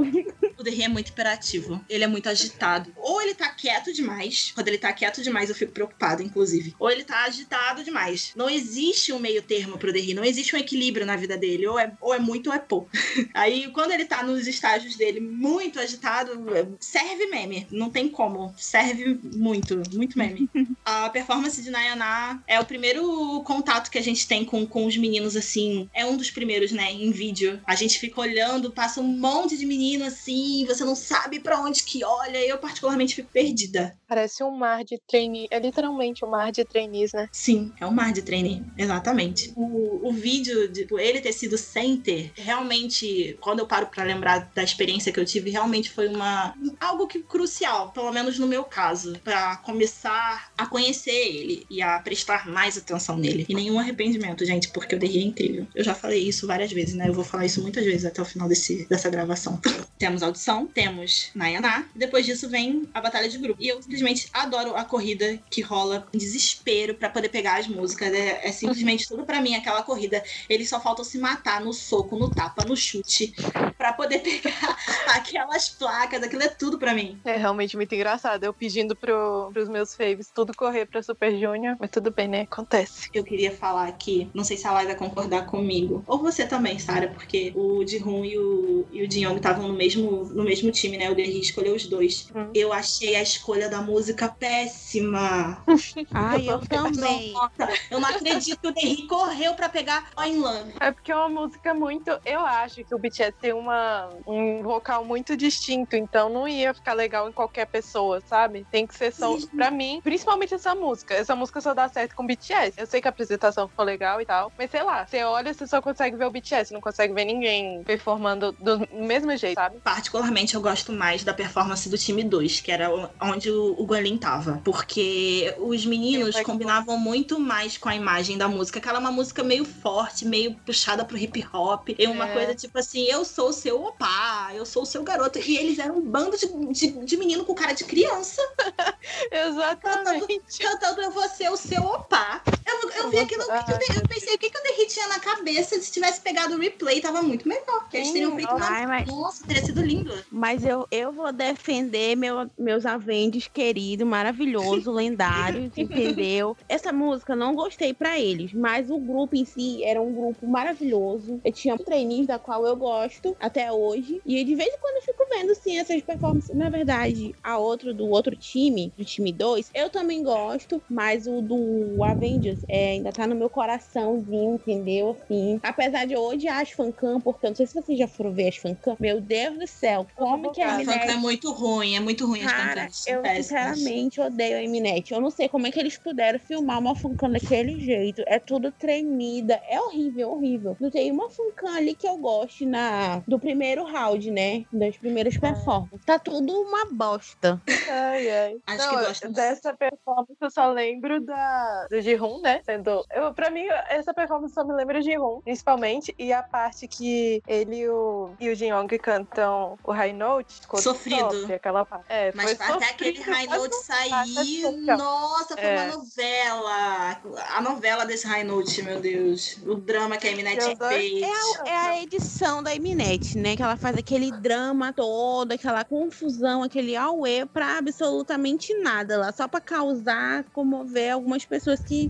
O Derry é muito hiperativo. Ele é muito agitado. Ou ele tá quieto demais. Quando ele tá quieto demais, eu fico preocupada, inclusive. Ou ele tá agitado demais. Não existe um meio termo pro Derry. Não existe um equilíbrio na vida dele. Ou é, ou é muito ou é pouco. Aí, quando ele tá nos estágios dele muito agitado, serve meme. Não tem como. Serve muito. Muito meme. A performance de Nayaná é o primeiro contato que a gente tem com, com os meninos, assim. É um dos primeiros, né? Em vídeo. A gente fica olhando, passa um monte de menino assim, você não sabe pra onde que olha. Eu, particularmente, fico perdida. Parece um mar de trainee. É literalmente um mar de trainees, né? Sim, é um mar de trainee. Exatamente. O, o vídeo de tipo, ele ter sido center, realmente, quando eu paro pra lembrar da experiência que eu tive, realmente foi uma. algo que crucial, pelo menos no meu caso, pra começar a conhecer ele e a prestar mais atenção nele. E nenhum arrependimento, gente, porque o Derry é incrível. Eu já falei isso várias vezes, né? Eu vou falar isso muitas vezes até o final desse, dessa gravação. temos audição, temos Nayaná, depois disso vem a batalha de grupo. E eu simplesmente adoro a corrida que rola em desespero pra poder pegar as músicas. É, é simplesmente tudo pra mim aquela corrida. Eles só faltam se matar no soco, no tapa, no chute, pra poder pegar aquelas placas. Aquilo é tudo pra mim. É realmente muito engraçado. Eu pedindo pro, pros meus faves tudo correr pra Super Junior, mas tudo bem, né? Acontece. Eu queria falar aqui, não sei se a Lai vai concordar comigo, ou você também, Sara, porque o Ji-Hoon e o, e o Jin-Young estavam no mesmo, no mesmo time, né? O Derry escolheu os dois. Hum. Eu achei a escolha da música péssima. Ai, eu também. Nossa, eu não acredito que o Derry correu pra pegar All in Love. É porque é uma música muito. Eu acho que o BTS tem uma, um vocal muito distinto, então não ia ficar legal em qualquer pessoa, sabe? Tem que ser só. Sim. Pra mim, principalmente essa música. Essa música só dá certo com BTS. Eu sei que a apresentação ficou legal e tal, mas sei lá, você olha, você só consegue ver o BTS, não consegue ver ninguém performando do mesmo jeito, sabe? Particularmente, eu gosto mais da performance do time 2, que era onde o o tava. Porque os meninos Eu- combinavam muito mais com a imagem da música, que ela é uma música meio forte, meio puxada pro hip hop. E uma É. coisa tipo assim, eu sou o seu opá, eu sou o seu garoto. E eles eram um bando de, de, de menino com cara de criança, Exatamente. cantando eu vou ser o seu opá. Eu, eu vi aquilo, The- eu pensei, o que, que o Derry tinha na cabeça? Se tivesse pegado o replay, tava muito melhor. Que eles Sim, teriam feito Ai, mas, Nossa, teria sido lindo. mas eu, eu vou defender meu, meus Avengers queridos, maravilhoso, lendários, entendeu? Essa música eu não gostei pra eles, mas o grupo em si era um grupo maravilhoso. Eu tinha trainees da qual eu gosto até hoje. E de vez em quando eu fico vendo, sim, essas performances. Na verdade, a outra do outro time, do time 2, eu também gosto, mas o do Avengers é, ainda tá no meu coraçãozinho, entendeu? Assim, apesar de eu odiar as fancam, porque eu não sei se vocês já foram ver as fancam. Meu Deus do céu, como que a A Eminet. Fanta Eminet é muito ruim, é muito ruim as Cara, cantantes. eu péssimas. sinceramente odeio a Eminet. Eu não sei como é que eles puderam filmar uma Funkan daquele jeito. É tudo tremida. É horrível, horrível. Não tem uma Funkan ali que eu goste na do primeiro round, né? Das primeiras performances. Tá tudo uma bosta. Ai, ai. Acho Não, que gostam. dessa performance eu só lembro da, do Ji-Hoon, né? Sendo. Eu, pra mim, essa performance só me lembra de Ji-Hoon, principalmente. E a parte que ele e o, e o Jin-Young cantam o High Note. Sofrido. top, aquela parte. É, Mas foi até aquele sofrido, High mas Note sair, assim, nossa, foi É. uma novela. A novela desse High Note, meu Deus. O drama que a Eminet Meu Deus. fez. É a, é a edição da Eminet, né? Que ela faz aquele drama todo, aquela confusão, aquele auê pra absolutamente nada lá. Só pra causar, comover algumas pessoas que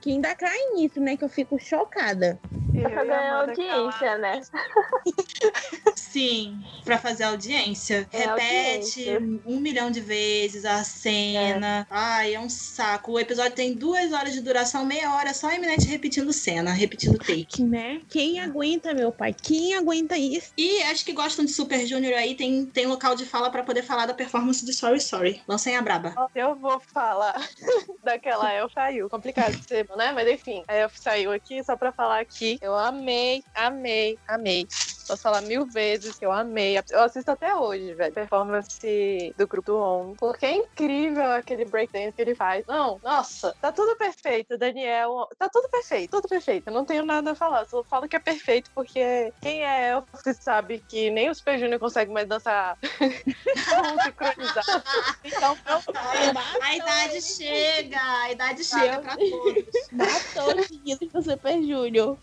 que ainda cai nisso, né? Que eu fico chocada. Pra ganhar audiência, né? Sim, pra fazer audiência. É Repete audiência. um milhão de vezes a cena. Ai, é um saco. O episódio tem duas horas de duração, meia hora só a Eminente repetindo cena, repetindo take. Né? Quem aguenta, meu pai? Quem aguenta isso? E acho que gostam de Super Junior aí, tem, tem local de fala pra poder falar da performance de Sorry Sorry. Lancem a braba. Eu vou falar daquela Elf saiu. Complicado de ser, né? Mas enfim, a Elf saiu aqui só pra falar aqui. Eu amei, amei, amei. Posso falar mil vezes que eu amei. Eu assisto até hoje, velho. Performance do grupo do On. Porque é incrível aquele breakdance que ele faz. Não, nossa, tá tudo perfeito, Daniel. Tá tudo perfeito, tudo perfeito. Eu não tenho nada a falar. Só falo que é perfeito porque quem é Elf sabe que nem o Super Junior consegue mais dançar tão sincronizado. Então, meu A idade chega, a idade chega pra todos. Matou os meninos do Super Júnior.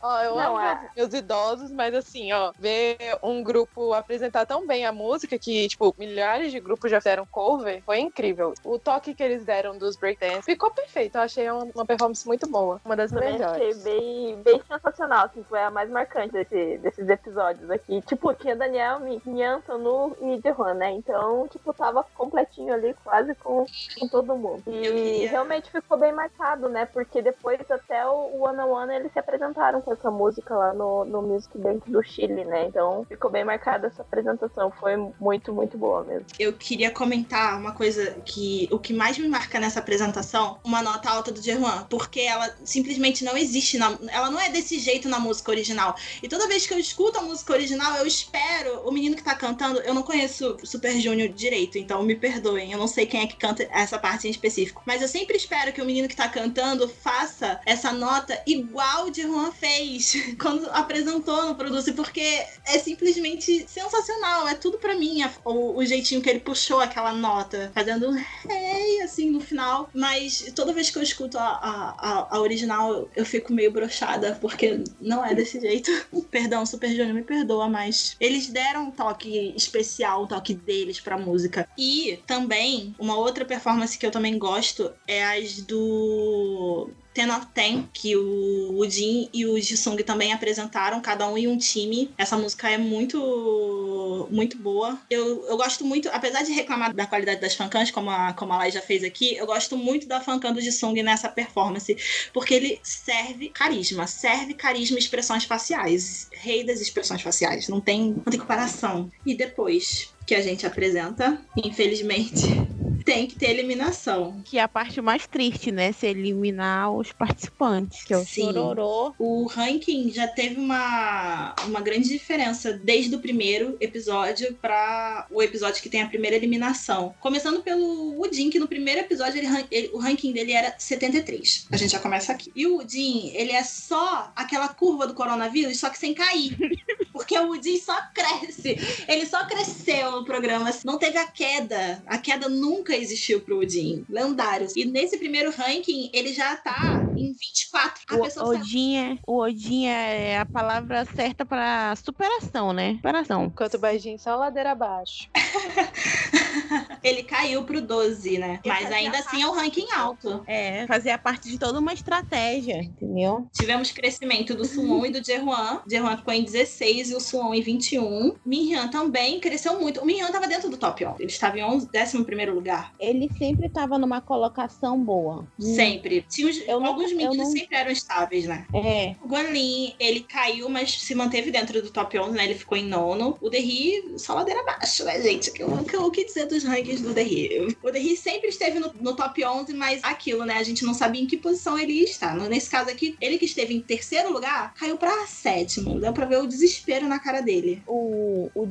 Ó, eu Não, amo é. meus idosos, mas assim, ó, ver um grupo apresentar tão bem a música que, tipo, milhares de grupos já fizeram cover, foi incrível. O toque que eles deram dos breakdance ficou perfeito. Eu achei uma, uma performance muito boa. Uma das Também achei melhores. bem, bem sensacional, assim, foi a mais marcante desse- desses episódios aqui. Tipo, tinha Daniel, Mi- Mianto, Nu e Jehan, né? Então, tipo, tava completinho ali, quase com, com todo mundo. E realmente ficou bem marcado, né? Porque depois até o One on One eles se apresentaram com essa música lá no, no Music Bank do Chile, né? Então ficou bem marcada essa apresentação. Foi muito, muito boa mesmo. Eu queria comentar uma coisa que o que mais me marca nessa apresentação, uma nota alta do Jeruan, porque ela simplesmente não existe na, ela não é desse jeito na música original. E toda vez que eu escuto a música original, eu espero o menino que tá cantando, eu não conheço Super Junior direito, então me perdoem, eu não sei quem é que canta essa parte em específico, mas eu sempre espero que o menino que tá cantando faça essa nota igual o Jeruan fez quando apresentou no Produce, porque é simplesmente sensacional, é tudo pra mim, a- o, o jeitinho que ele puxou aquela nota, fazendo hey, assim, no final. Mas toda vez que eu escuto a, a- a original, eu fico meio brochada, porque não é desse jeito. Perdão, Super Junior, me perdoa, mas eles deram um toque especial, um toque deles pra música. E também, uma outra performance que eu também gosto é as do Ten of Ten, que o, Jin e o Jisung também apresentaram, cada um em um time. Essa música é muito muito boa. Eu, eu gosto muito, apesar de reclamar da qualidade das fancams, como a, como a Lai já fez aqui, eu gosto muito da fancam do Jisung nessa performance, porque ele serve carisma, serve carisma e expressões faciais. Rei das expressões faciais, não tem, não tem comparação. E depois que a gente apresenta, infelizmente, tem que ter eliminação. Que é a parte mais triste, né? Se eliminar os participantes. Que é o Sim. chororô. O ranking já teve uma, uma grande diferença desde o primeiro episódio para o episódio que tem a primeira eliminação. Começando pelo Udin, que no primeiro episódio ele, ele- o ranking dele era 73. A gente já começa aqui. E o Udin, ele é só aquela curva do coronavírus, só que sem cair. Porque o Udin só cresce. Ele só cresceu no programa. Não teve a queda. A queda nunca existiu pro Udin. Lendários. E nesse primeiro ranking, ele já tá em 24. A O pessoa Odin, é, o Odin é a palavra certa pra superação, né? Superação. Enquanto o Baijinho só ladeira abaixo. Ele caiu pro 12, né? Eu Mas fazia ainda assim é um ranking alto. É, fazer parte de toda uma estratégia, entendeu? Tivemos crescimento do Suwon e do Jehuan. Jehuan ficou em 16 e o Suwon em 21. Minhyun também cresceu muito. O Minhyun tava dentro do top 11. Ele estava em 11, 11 primeiro lugar. Ele sempre tava numa colocação boa. Sempre. Tinha os- Eu não- alguns eu meninos não- sempre eram estáveis, né? É, O Guanlin, ele caiu, mas se manteve dentro do top 11, né? Ele ficou em nono. O Derry, só ladeira abaixo, né, gente? Que, o que- o que dizer dos rankings do Derry? O Derry sempre esteve no, no top 11, mas aquilo, né? A gente não sabia em que posição ele ia estar. Nesse caso aqui, ele que esteve em terceiro lugar, caiu pra sétimo. Deu pra ver o desespero na cara dele. o, o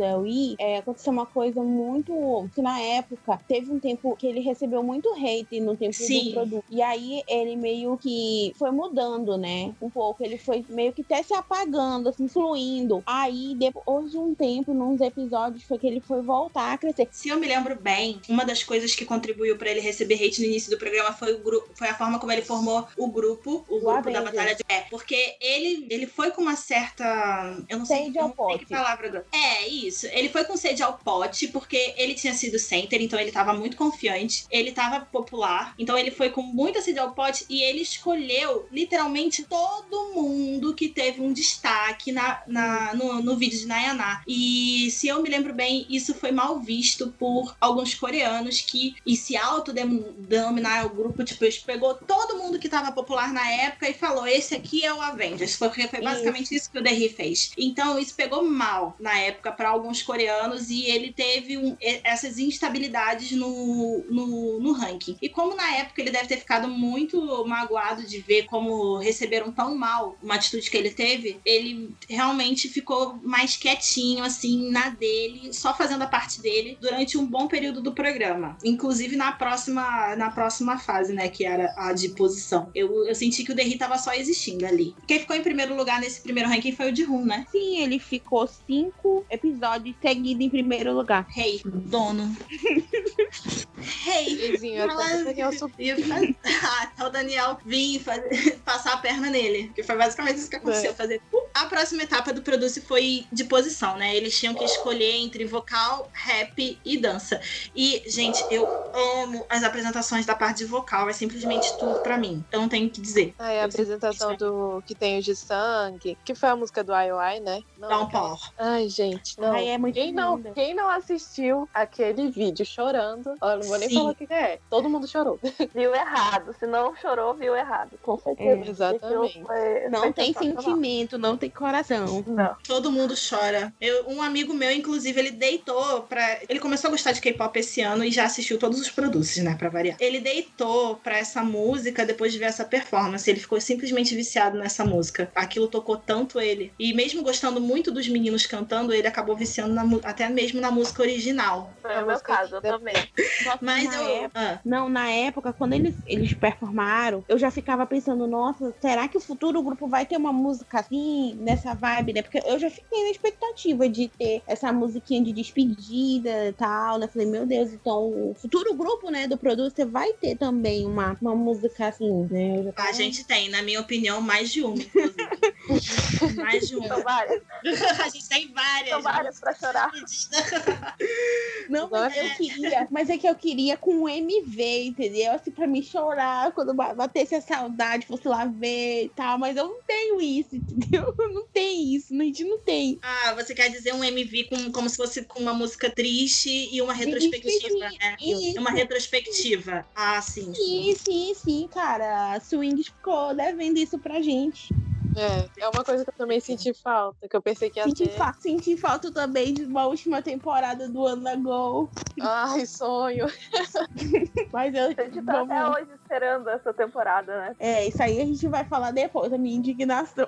é, aconteceu uma coisa muito. que na época teve um tempo que ele recebeu muito hate no tempo Sim. do produto. E aí ele meio que foi mudando, né? Um pouco. Ele foi meio que até se apagando, assim, fluindo. Aí, depois de um tempo, nos episódios, foi que ele foi voltar a crescer. Se eu me lembro, bem, uma das coisas que contribuiu pra ele receber hate no início do programa foi, o grupo, foi a forma como ele formou o grupo, o, O grupo da Avengers. Batalha de. É, porque ele, ele foi com uma certa. Eu não sei, Sede ao pote. palavra. É, isso. Ele foi com sede ao pote, porque ele tinha sido center, então ele tava muito confiante. Ele tava popular, então ele foi com muita sede ao pote e ele escolheu literalmente todo mundo que teve um destaque na, na- no, no vídeo de Nayaná. E se eu me lembro bem, isso foi mal visto por alguns coreanos que, e se autodenominar o grupo, tipo, pegou todo mundo que tava popular na época e falou: esse aqui é o Avengers. Porque foi basicamente isso, que o Derry fez. Então, isso pegou mal na época para alguns coreanos e ele teve um- essas instabilidades no, no, no ranking. E como na época ele deve ter ficado muito magoado de ver como receberam tão mal uma atitude que ele teve, ele realmente ficou mais quietinho, assim, na dele, só fazendo a parte dele durante um bom período do programa. Inclusive na próxima, na próxima fase, né, que era a de posição. Eu, eu senti que o Derry tava só existindo ali. Quem ficou em primeiro lugar nesse primeiro ranking foi o de né? Sim, ele ficou cinco episódios seguidos em primeiro lugar. Rei, dono. Rei. Vizinho, até Ela- o Daniel até o Daniel vir fazer- passar a perna nele. Que foi basicamente isso que aconteceu. É. Fazer. A próxima etapa do Produce foi de posição, né? Eles tinham que escolher entre vocal, rap e dança. E, gente, eu amo as apresentações da parte de vocal. É simplesmente tudo pra mim. Eu não tenho o que dizer. Aí a apresentação do que tem o de sangue, que foi a música do IOI, né? Não, Dá um. Ai, gente, não. Ai, é muito Quem não, linda. quem não assistiu aquele vídeo chorando, ó, eu não vou nem Sim. falar o que é. Todo mundo chorou. Viu errado. Se não chorou, viu errado. Com certeza. É, exatamente. Foi- Não tem sentimento, não tem coração. Não. Todo mundo chora. Eu- um amigo meu, inclusive, ele deitou pra. Ele começou a gostar de K-pop esse ano e já assistiu todos os produtos, né? Pra variar. Ele deitou pra essa música depois de ver essa performance. Ele ficou simplesmente viciado nessa música. Aquilo tocou tanto ele. E mesmo gostando muito dos meninos cantando, ele acabou viciando na até mesmo na música original. Foi A o meu caso, eu também. Mas na eu. época- Ah, Não, na época, quando eles, eles performaram, eu já ficava pensando, nossa, será que o futuro grupo vai ter uma música assim, nessa vibe, né? Porque eu já fiquei na expectativa de ter essa musiquinha de despedida e tal, né? Falei, meu Deus, então o futuro grupo, né, do Producer vai ter também uma, uma música assim, né? Eu já a tava- gente tem, na minha opinião, mais de uma, inclusive. mais de São uma. várias. a gente tem várias. São várias pra chorar. Não, mas eu queria, mas é que eu queria com um MV, entendeu? Assim, pra me chorar quando ba- batesse a saudade, fosse lá ver e tal, mas eu não tenho isso, entendeu? Não tem isso, a gente não tem. Ah, você quer dizer um MV com, como se fosse com uma música triste e uma retrospectiva, né? Isso. Uma retrospectiva. Ah, sim. Sim, sim, sim, cara. A Swings ficou devendo isso pra gente. É, é uma coisa que eu também senti falta, que eu pensei que ia Senti, ter. fa senti falta também de uma última temporada do Ana Go. Ai, sonho. Mas eu. A gente tá até Vamos... hoje esperando essa temporada, né? É, isso aí a gente vai falar depois, a minha indignação.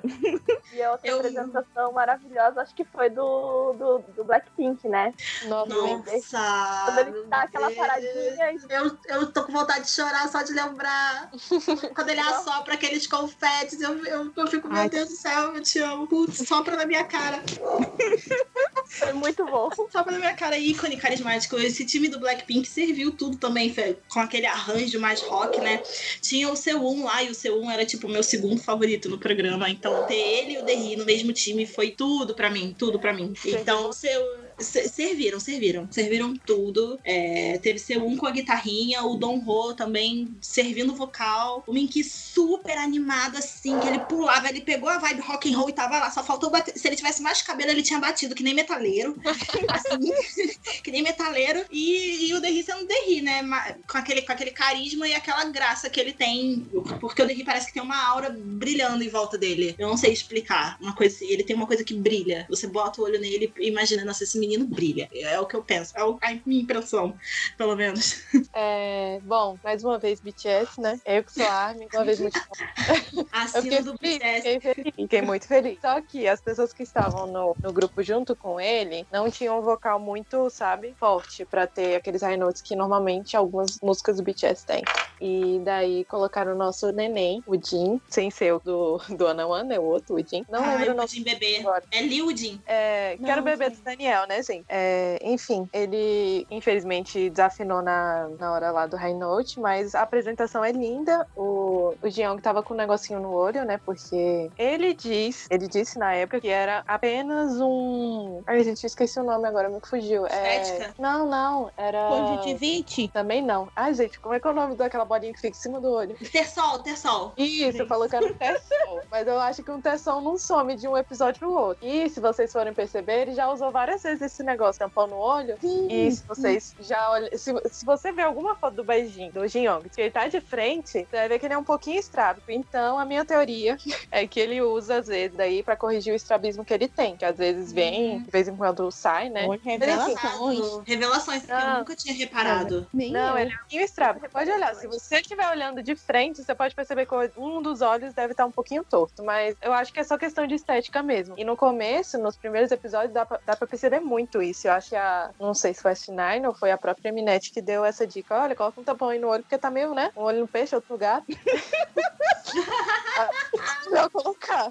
E a outra Eu- apresentação maravilhosa, acho que foi do, do, do Blackpink, né? Nossa, Nossa. Quando ele dá aquela paradinha e Eu, eu tô com vontade de chorar só de lembrar. Quando ele assopra aqueles confetes, eu, eu, eu fico, meu Ai. Deus do céu, eu te amo. Putz, sopra na minha cara. foi muito bom. Sopra na minha cara, ícone carismático. Esse time do Blackpink serviu tudo também, com aquele arranjo mais rock, né? Tinha o Seun lá, e o Seun era tipo o meu segundo favorito no programa. Então, ter ele e o Derry no mesmo time foi tudo pra mim, tudo pra mim. Então, o seu. Se- Serviram, serviram, serviram tudo. É, teve Seun com a guitarrinha, o Don Ho também servindo vocal, o Minky super animado assim, que ele pulava, ele pegou a vibe rock and roll e tava lá, só faltou bater. Se ele tivesse mais cabelo, ele tinha batido, que nem metaleiro, assim, que nem metaleiro. E, e o Derry sendo Derry, né? Com aquele, com aquele carisma e aquela graça que ele tem, porque o Derry parece que tem uma aura brilhando em volta dele. Eu não sei explicar. Uma coisa, ele tem uma coisa que brilha. Você bota o olho nele e imagina, nossa, esse menino brilha. É o que eu penso, é a minha impressão, pelo menos. É, bom, mais uma vez BTS, né? Eu que sou a Armin, uma vez muito Eu Assino fiquei do feliz, BTS. fiquei feliz, fiquei muito feliz. Só que as pessoas que estavam no, no grupo junto com ele não tinham um vocal muito, sabe? Forte pra ter aqueles high notes que normalmente algumas músicas do BTS têm. E daí colocaram o nosso neném, o Jin, sem ser o do, do Ana One, né? O outro, o Jin. Não Ai, lembro o o nome. Jim bebê. agora. É Liu Jin. É, que era o Não, bebê sim. do Daniel, né, gente? É, enfim, ele infelizmente desafinou na, na hora lá do High Note, mas a apresentação é linda. O, o Jeong tava com um negocinho no olho, né? Porque ele diz, ele disse na época que era apenas um. Ai, gente, eu esqueci o nome agora, me fugiu. É... Estética? Não, não, era. Conjuntivite? Também não. Ai, gente, como é que é o nome daquela bolinha que fica em cima do olho? Tersol, Tersol. Isso, falou que era um tessol. Mas eu acho que um tessol não some de um episódio pro outro. E se vocês forem perceber, ele já usou várias vezes esse negócio tampão no olho. Sim. E se vocês já olham. Se, se você ver alguma foto do Beijing, do Jin Yong, que ele tá de frente, você vai ver que ele é um pouquinho estrábico. Então, a minha teoria é que ele usa, às vezes, daí pra corrigir o estrabismo que ele tem. Que às vezes vem, de vez em quando sai, né? Oi, Revelações. Revelações, porque eu Ah. nunca tinha reparado. Não, eu. ele é um pouquinho estrábico. Pode olhar. Se você estiver olhando de frente, você pode perceber que um dos olhos deve estar um pouquinho torto. Mas eu acho que é só questão de estética mesmo. E no começo, nos primeiros episódios, dá pra, dá pra perceber muito isso. Eu acho que a. Não sei se foi a Nine ou foi a própria Eminette que deu essa dica. Olha, coloca um tampão aí no olho, porque tá meio, né? Um olho no peixe, outro no gato. Melhor colocar.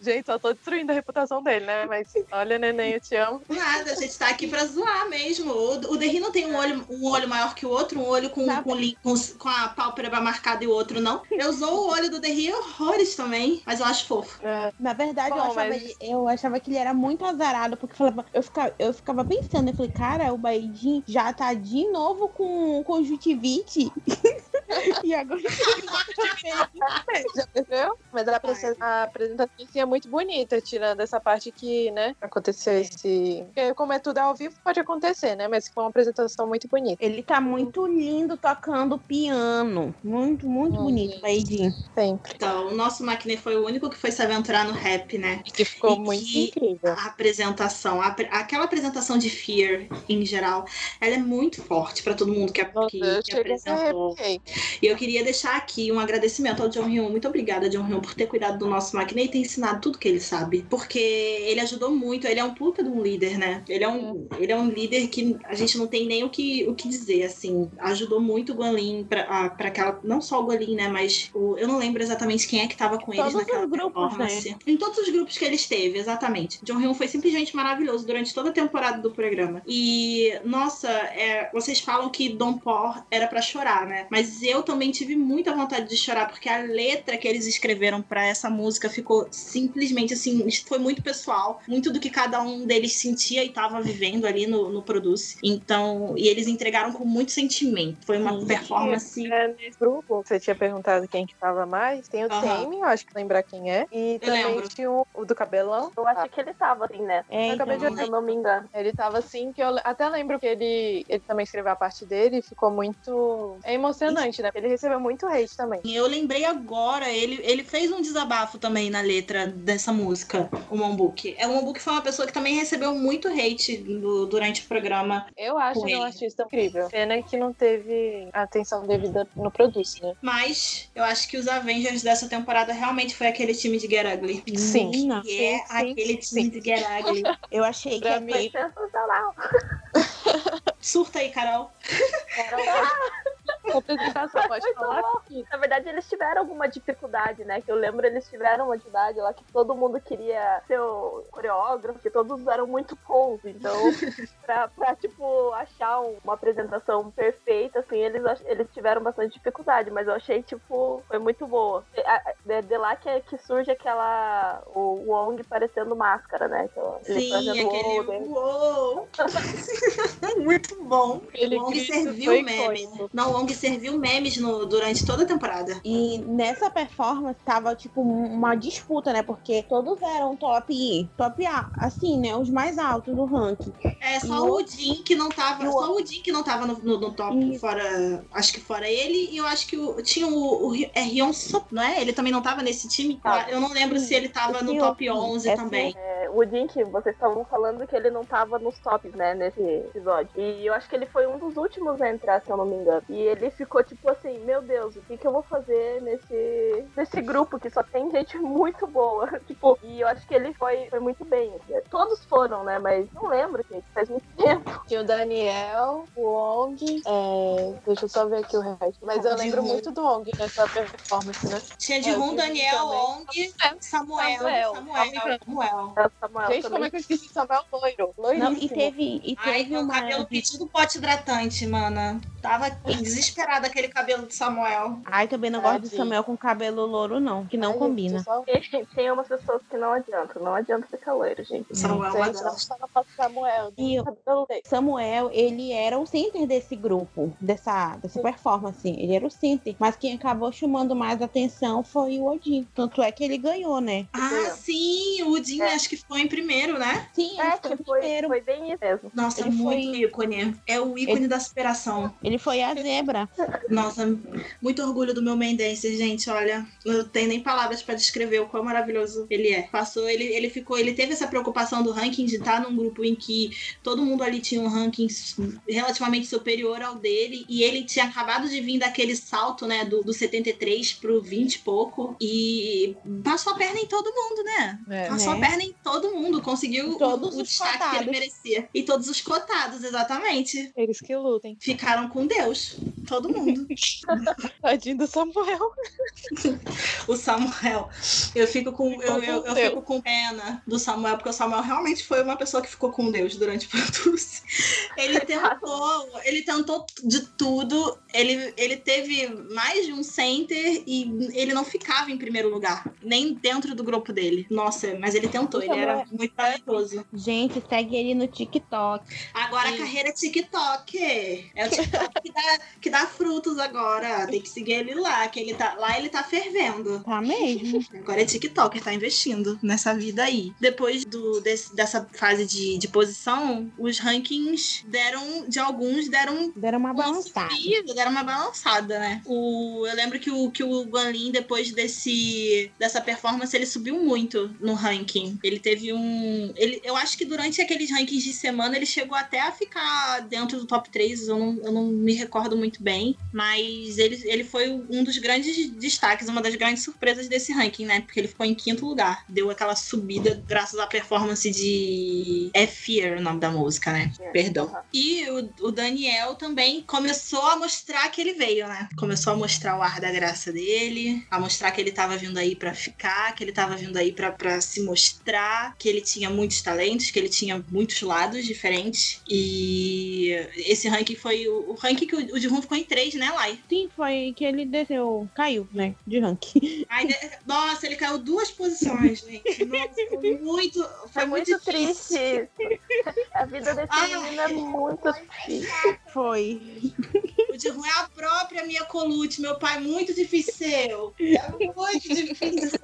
Gente, só tô destruindo a reputação dele, né? Mas olha, neném, eu te amo. Nada, a gente tá aqui pra zoar mesmo. O, o Derry não tem um olho, um olho maior que o outro, um olho com, com, com, com a pálpebra marcada e o outro não. Eu usou o olho do Derry horrores também, mas eu acho fofo. É, Na verdade, eu, Bom, achava mas- ele, eu achava que ele era muito azarado, porque falava, eu, ficava, eu ficava pensando, eu falei, cara, o Baidin já tá de novo com conjuntivite. e agora Já percebeu? Mas a, a apresentação em si é muito bonita, tirando essa parte que, né, aconteceu esse. Porque como é tudo ao vivo, pode acontecer, né? Mas foi uma apresentação muito bonita. ele tá muito lindo tocando piano. Muito, muito Hum, bonito. Baidin. Sempre. Então, o nosso Maquinê foi o único que foi se aventurar no rap, né? Que ficou E muito que- incrível. A apresentação, a aquela apresentação de Fear, em geral, ela é muito forte pra todo mundo que, a- que, que apresentou. E eu queria deixar aqui um agradecimento ao John Hyun. Muito obrigada, John Hyun, por ter cuidado do nosso Maquinê e ter ensinado tudo que ele sabe. Porque ele ajudou muito. Ele é um puta de um líder, né? Ele é um, ele é um líder que a gente não tem nem o que, o que dizer, assim. Ajudou muito o Guanlin pra, pra aquela. Não só o Guanlin, né? Mas o, eu não lembro exatamente quem é que tava com eles Todos os naquela grupos, performance. Em todos os grupos que ele esteve, exatamente. John Hyun foi simplesmente maravilhoso durante toda a temporada do programa. E, nossa, é, vocês falam que Dom Por era pra chorar, né? Mas eu também tive muita vontade de chorar, porque a letra que eles escreveram pra essa música ficou simplesmente assim, foi muito pessoal, muito do que cada um deles sentia e tava vivendo ali no, no Produce. Então, e eles entregaram com muito sentimento. Foi uma Sim. performance. É, nesse grupo, você tinha perguntado quem que tava mais. Tem o Aham. Tame, eu acho que lembrar quem é. E também lembro. tinha o, o do cabelão. Eu acho que ele tava assim, né? É, Eu acabei então, de Se eu não me engano. Ele tava assim, que eu até lembro que ele, ele também escreveu a parte dele e ficou muito. É emocionante, né? Ele recebeu muito hate também. Eu lembrei agora, ele, ele fez um desabafo também na letra dessa música, o Mombook. É, o Mombook foi uma pessoa que também recebeu muito hate do- durante o programa, Eu acho ele um artista incrível. Pena que não teve a atenção devida no Produce, né? mas eu acho que os Avengers dessa temporada realmente foi aquele time de Get Ugly. Sim. menina, Que é sim, aquele time sim. de Get Ugly. eu achei que Pra ia mim- Foi sensacional. Surta aí, Carol. Carol, pode... apresentação, pode falar? Na verdade, eles tiveram alguma dificuldade, né? Que eu lembro, eles tiveram uma dificuldade lá que todo mundo queria ser o coreógrafo, que todos eram muito bons. Então, pra, pra, tipo, achar um- uma apresentação perfeita, assim, eles, eles tiveram bastante dificuldade, mas eu achei, tipo, foi muito boa. De, de lá que, é- que surge aquela. O Wong parecendo máscara, né? Então, ele Sim, fazendo aquele uou. Muito bom. Ele o Wong serviu foi memes. icônico. Não, o Wong serviu memes no- durante toda a temporada. E nessa performance tava, tipo, uma disputa, né? Porque todos eram top, top A, assim, né? Os mais altos do ranking. É só E o Jin que não tava. e o- Só o Jin que não tava no, no- no top, Isso. fora. Acho que fora ele. E eu acho que o- tinha o, o é Ryun Sop, não é? Ele também não tava nesse time? Tá. Eu não lembro Sim. se ele tava no top sim. 11 É também. É, o Dink, vocês estavam falando que ele não tava nos tops, né, nesse episódio. E eu acho que ele foi um dos últimos a entrar, se eu não me engano. E ele ficou tipo assim, meu Deus, o que, que eu vou fazer nesse, nesse grupo que só tem gente muito boa? tipo, e eu acho que ele foi, foi muito bem. Todos foram, né, mas não lembro, gente, faz muito tempo. Tinha o Daniel, o Ong. É... Deixa eu só ver aqui o resto. Mas eu lembro muito do Ong nessa performance, né? Tinha de É, Rum, Daniel, também. Ong, Samuel. Samuel. Samuel. Samuel. É o Samuel Gente, também. como é que eu esqueci Samuel loiro? Loiríssimo. Não, e teve, e Ai, teve meu uma. cabelo pedindo pote hidratante, mana. Tava desesperada aquele cabelo de Samuel. Ai, também não gosto de. Samuel com cabelo louro, não, que não Ai, combina. gente, só- Tem umas pessoas que não adiantam, não adianta ficar loiro, gente. Samuel, não pra Samuel. E eu- Cabelo dele. Samuel, ele era o center desse grupo, dessa, dessa performance. Ele era o center. Mas quem acabou chamando mais atenção foi o Odin. Tanto é que ele ganhou, né? Ah, sim, o Udin É. acho que foi em primeiro, né? Sim, ele É, foi que foi, primeiro. foi bem isso mesmo. Nossa, Ele muito foi- ícone. É o ícone da superação. Ele foi a zebra. Nossa, muito orgulho do meu Mendense, gente. Olha, não tenho nem palavras pra descrever o quão maravilhoso ele é. Passou, ele, ele ficou, ele teve essa preocupação do ranking de estar num grupo em que todo mundo ali tinha um ranking relativamente superior ao dele e ele tinha acabado de vir daquele salto, né, do, do 73 pro 20 e pouco e passou a perna em todo mundo, né? É. Passou Né? a perna em todo mundo, conseguiu Todos o, o destaque que ele cotados. merecia. E todos os cotados, exatamente. Eles que lutem. Ficaram com Deus. Todo mundo. Tadinho do Samuel. o Samuel. Eu fico com eu, eu, eu fico com pena do Samuel, porque o Samuel realmente foi uma pessoa que ficou com Deus durante o Produce. Ele tentou, ele tentou de tudo. Ele, ele teve mais de um center e ele não ficava em primeiro lugar, nem dentro do grupo dele. Nossa, mas ele tentou, ele era muito talentoso. Gente, segue ele no TikTok. Agora a carreira é TikTok. É o TikTok que dá, que dá frutos agora. Tem que seguir ele lá, que ele tá lá ele tá fervendo. Tá mesmo? Agora é TikTok, tá investindo nessa vida aí. Depois do, desse- dessa fase de, de posição, os rankings deram, de alguns, deram Deram uma uma balançada. subida, deram uma balançada, né? O, eu lembro que o, que o Guanlin, depois desse, dessa performance, ele subiu muito no ranking. Ele teve um. Ele, eu acho que durante aqueles rankings de semana ele chegou até a ficar dentro do top 3. Eu não, eu não me recordo muito bem. Mas ele, ele foi um dos grandes destaques, uma das grandes surpresas desse ranking, né? Porque ele ficou em quinto lugar. Deu aquela subida graças à performance de. É Fear o nome da música, né? Perdão. Aham. E o, o Daniel também começou a mostrar que ele veio, né? Começou a mostrar o ar da graça dele, a mostrar que ele tava vindo aí pra ficar, que ele tava vindo aí pra, pra se mostrar, que ele tinha muitos talentos, que ele tinha muitos lados diferentes. E esse ranking foi o, o ranking que o, o Jihun ficou em três, né, Lai? Sim, foi que ele desceu, caiu, né? De ranking. Ai, de- Nossa, ele caiu duas posições, gente. Nossa, foi muito, foi Foi muito, muito difícil. triste. A vida desse Ah. menino é muito difícil. Foi. O Jihun é a própria Mia Colucci, meu pai, muito difícil. É muito difícil.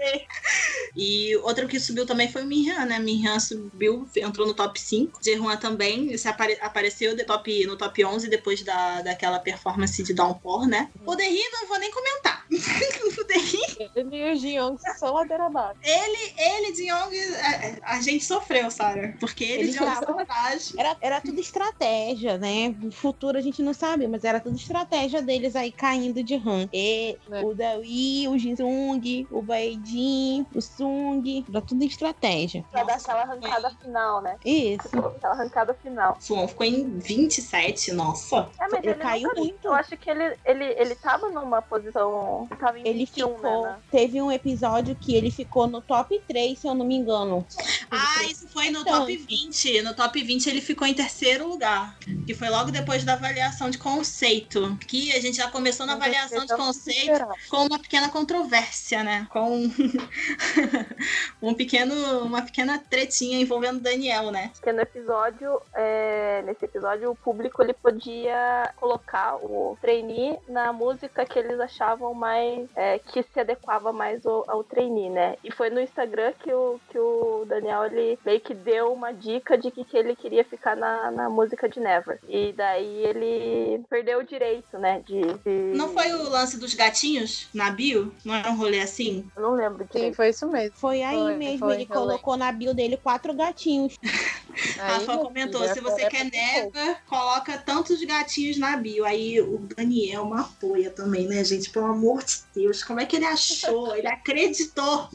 E outro que subiu também foi o Minhan, né? Minhan subiu, entrou no top 5. Jihun também se apare- apareceu de top, no top 11 depois da, daquela performance de Downpour, né? O Derry não vou nem comentar. o Derry, Ele e o Jiyoung só ladeira abaixo. ele, ele, de Young, é, a gente sofreu, Sarah. Porque ele, Ele de Young, tava- saudade. Era, era tudo estratégia, né? O futuro a gente não sabe, mas era tudo estratégia deles aí caindo de rank. E É. o Dawi, o Jisung, o Baedin, o Sung. Era tudo estratégia. Pra dar aquela arrancada final, né? Isso. Aquela arrancada final. Suon ficou em 27, nossa. É, mas Ele ele caiu nunca- muito. Eu acho que ele, ele, ele tava numa posição. Ele tava em Ele 21, ficou. né? Teve um episódio que ele ficou no top 3, se eu não me engano. Ah, isso foi no Então. top 20. No top 20 ele ficou em terceiro lugar. Que foi logo depois da avaliação de conceito. Que a gente já começou na avaliação de conceito com uma pequena controvérsia, né? Com um pequeno, uma pequena tretinha envolvendo o Daniel, né? Porque no episódio, é, nesse episódio, o público ele podia colocar o trainee na música que eles achavam mais é, que se adequava mais ao, ao trainee, né? E foi no Instagram que o, que o Daniel ele meio que deu uma dica de que, que ele queria ficar na, na música de Never. E daí ele perdeu o direito, né? De, de- Não foi o lance dos gatinhos na bio? Não era um rolê assim? Eu não lembro Sim, direito. foi isso mesmo. Foi aí Foi, mesmo, foi, ele eu colocou na bio dele quatro gatinhos. Rafa comentou: se você quer Never, coloca tantos gatinhos na bio. Aí o Daniel uma apoia também, né, gente? Pelo amor de Deus, como é que ele achou? Ele acreditou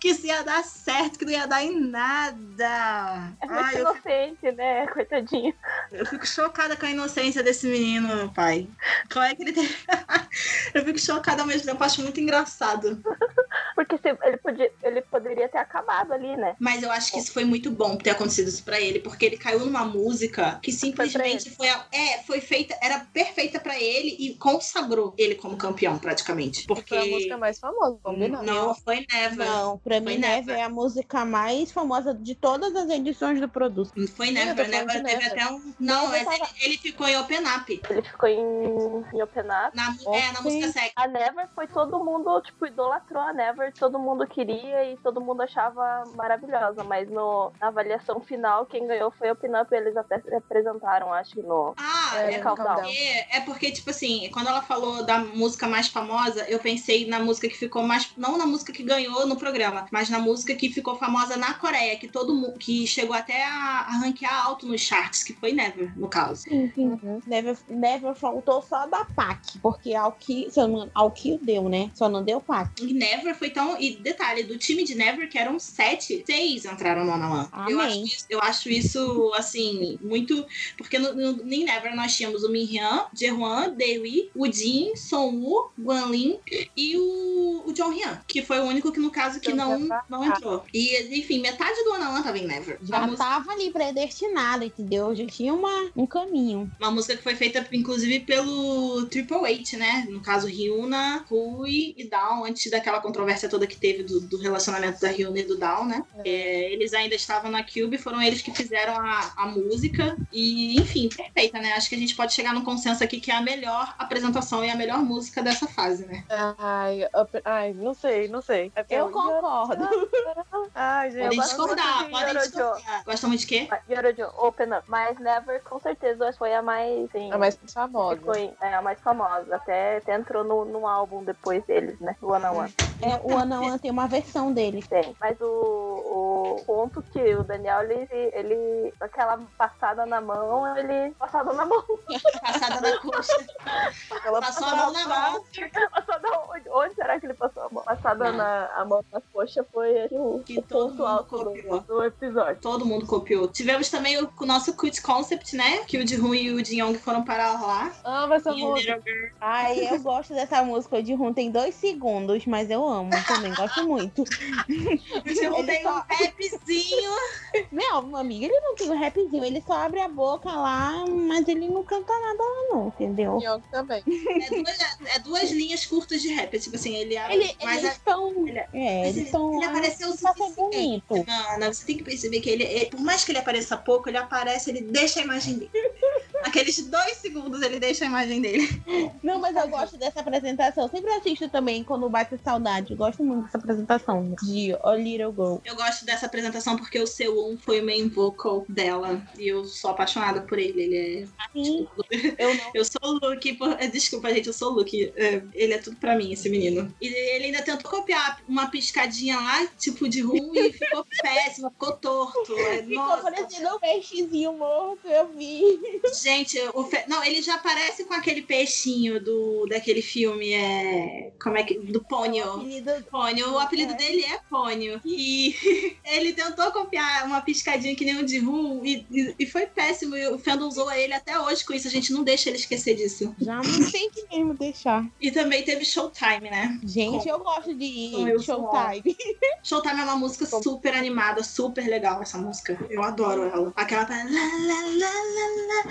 que isso ia dar certo, que não ia dar em nada. É muito Ai, inocente, eu... né? Coitadinho. Eu fico chocada com a inocência desse menino, pai. Como é que ele tem. eu fico chocada ao mesmo tempo, acho muito engraçado. Porque ele, podia, ele poderia ter acabado ali, né? Mas eu acho que isso foi muito bom ter acontecido isso pra ele, porque ele caiu numa música que simplesmente foi, foi é, foi feita, era perfeita para ele e consagrou ele como campeão, praticamente. Porque foi a música mais famosa, combinado. Não, foi Never. Não, pra mim Never. Never é a música mais famosa de todas as edições do produto. Foi Never, Never teve até um. Não, mas tava... ele, ele, ficou em Open Up. Ele ficou em, em Open Up. Na, é, na música sexy. A Never foi todo mundo, tipo, idolatrou a Never, todo mundo queria e todo mundo achava maravilhosa, mas no, na avaliação final, quem ganhou foi Open Up, eles até apresentaram, acho que no. Ah, é, é, porque, é porque, tipo assim, quando ela falou da música mais famosa, eu pensei na música que ficou mais. Não na música que ganhou no programa, mas na música que ficou famosa na Coreia, que todo mundo. que chegou até a, a ranquear alto nos charts, que foi Never, no caso. Sim, sim. Uhum. Never, Never faltou só da PAC, porque ao que, ao que deu, né? Só não deu PAC. E Never foi tão. E detalhe, do time de Never, que eram sete, seis entraram no One Eu acho, isso, eu acho isso, assim, muito. Porque no, no, em Never nós tínhamos o Minhyun, Jehuan, Dewi, o Jin, Song-woo, Guanlin e o, o John Hyun, que foi o único que, no caso, que não, não entrou. E, enfim, metade do One tava em Never. Já música... tava ali predestinado, entendeu? Já tinha uma, um caminho. Uma música que foi feita, inclusive, pelo Triple H, né? No caso, Ryuna, Rui e Down, antes daquela controvérsia toda que teve do, do relacionamento da Ryuna e do Down, né? É. É, eles ainda estavam na Cube, foram eles que fizeram a, a música. E, enfim, perfeita, né? Acho que a gente pode chegar num consenso aqui que é a melhor apresentação e a melhor música dessa fase, né? Ai, ai não sei, não sei. É eu concordo. ai, gente. Podem discordar, podem discordar. Gosta muito de quê? Yorojo, Open Up. Mas Never, com certeza, foi a mais. Sim, a mais famosa. Foi, é, a mais famosa. Até, até entrou no, no álbum depois deles, né? O One on One. É, o One on One tem uma versão dele. Tem. Mas o, o ponto que o Daniel, ele, ele. Aquela passada na mão, ele. Passada na mão. Passada na coxa. Ela passou a mão na mão. Passada onde? Onde será que ele passou a mão? Passada na a mão na coxa foi assim, o, que o todo mundo copiou. do episódio. Todo mundo copiou. Tivemos também o, o nosso Cult Concept, né? Que o Ji-Hoon e o Jin Young foram parar lá. Amo essa música. Ai, eu gosto dessa música. O Ji-Hoon tem dois segundos, mas eu amo também. Gosto muito. O Ji-Hoon tem só... um rapzinho. Não, amiga, ele não tem um rapzinho. Ele só abre a boca lá, mas ele não canta nada lá, não, entendeu? Young também. É duas, é duas linhas curtas de rap. Tipo assim, ele abre. Ele, eles estão. É, é, eles estão. Ele, ele apareceu o suficiente. Não, você tem que perceber que ele, ele, por mais que ele apareça pouco, ele aparece, ele deixa a imagem dele. Aqueles dois segundos ele deixa a imagem dele. Não, mas eu gosto dessa apresentação. Sempre assisto também quando bate saudade. Eu gosto muito dessa apresentação de A Little Girl. Eu gosto dessa apresentação porque o seu um foi o main vocal dela. E eu sou apaixonada por ele. Ele é. Sim, eu não. Eu sou o Luke. Por... Desculpa, gente, eu sou o Luke. É, ele é tudo pra mim, esse menino. E ele ainda tentou copiar uma piscadinha lá, tipo de rum, e ficou péssimo, ficou torto. Ficou Nossa. parecendo um peixezinho morto, eu vi. Gente, o fe... não, ele já parece com aquele peixinho do daquele filme, é. Como é que. Do Pônio. O apelido, Pônio. O apelido é. dele é Pônio. E ele tentou copiar uma piscadinha que nem o de rum, e, e, e, foi péssimo. E o Fandom usou ele até hoje com isso. A gente não deixa ele esquecer disso. Já não tem que mesmo deixar. E também teve Showtime, né? Gente, com... eu gosto de Showtime. Showtime é uma música super animada, super legal essa música. Eu adoro ela. Aquela. Lá, lá, lá,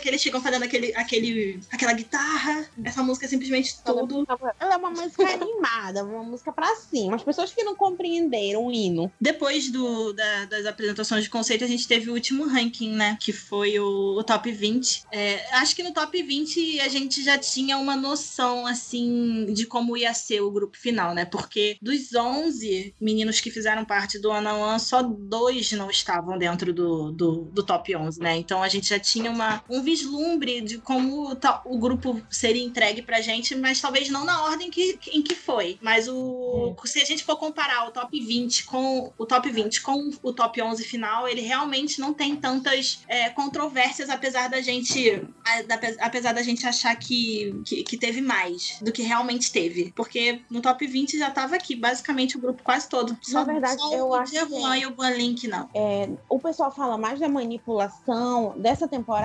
que eles chegam fazendo aquele, aquele, aquela guitarra. Essa música é simplesmente tudo. Ela é uma música animada, uma música pra cima. As pessoas que não compreenderam o hino. Depois do, da, das apresentações de conceito, a gente teve o último ranking, né? Que foi o, o top 20. É, acho que no top 20 a gente já tinha uma noção, assim, de como ia ser o grupo final, né? Porque dos 11 meninos que fizeram parte do on One, só dois não estavam dentro do, do, do top 11, né? Então a gente já tinha uma, um vislumbre de como o grupo seria entregue pra gente, mas talvez não na ordem que, em que foi. Mas o é. se a gente for comparar o top 20 com o top 20 com o top 11 final, ele realmente não tem tantas é, controvérsias, apesar da gente apesar da gente achar que, que, que, teve mais do que realmente teve. Porque no top 20 já tava aqui, basicamente, o grupo quase todo. Só, Na verdade, só eu o acho que... e o Link não. É, o pessoal fala mais da manipulação dessa temporada,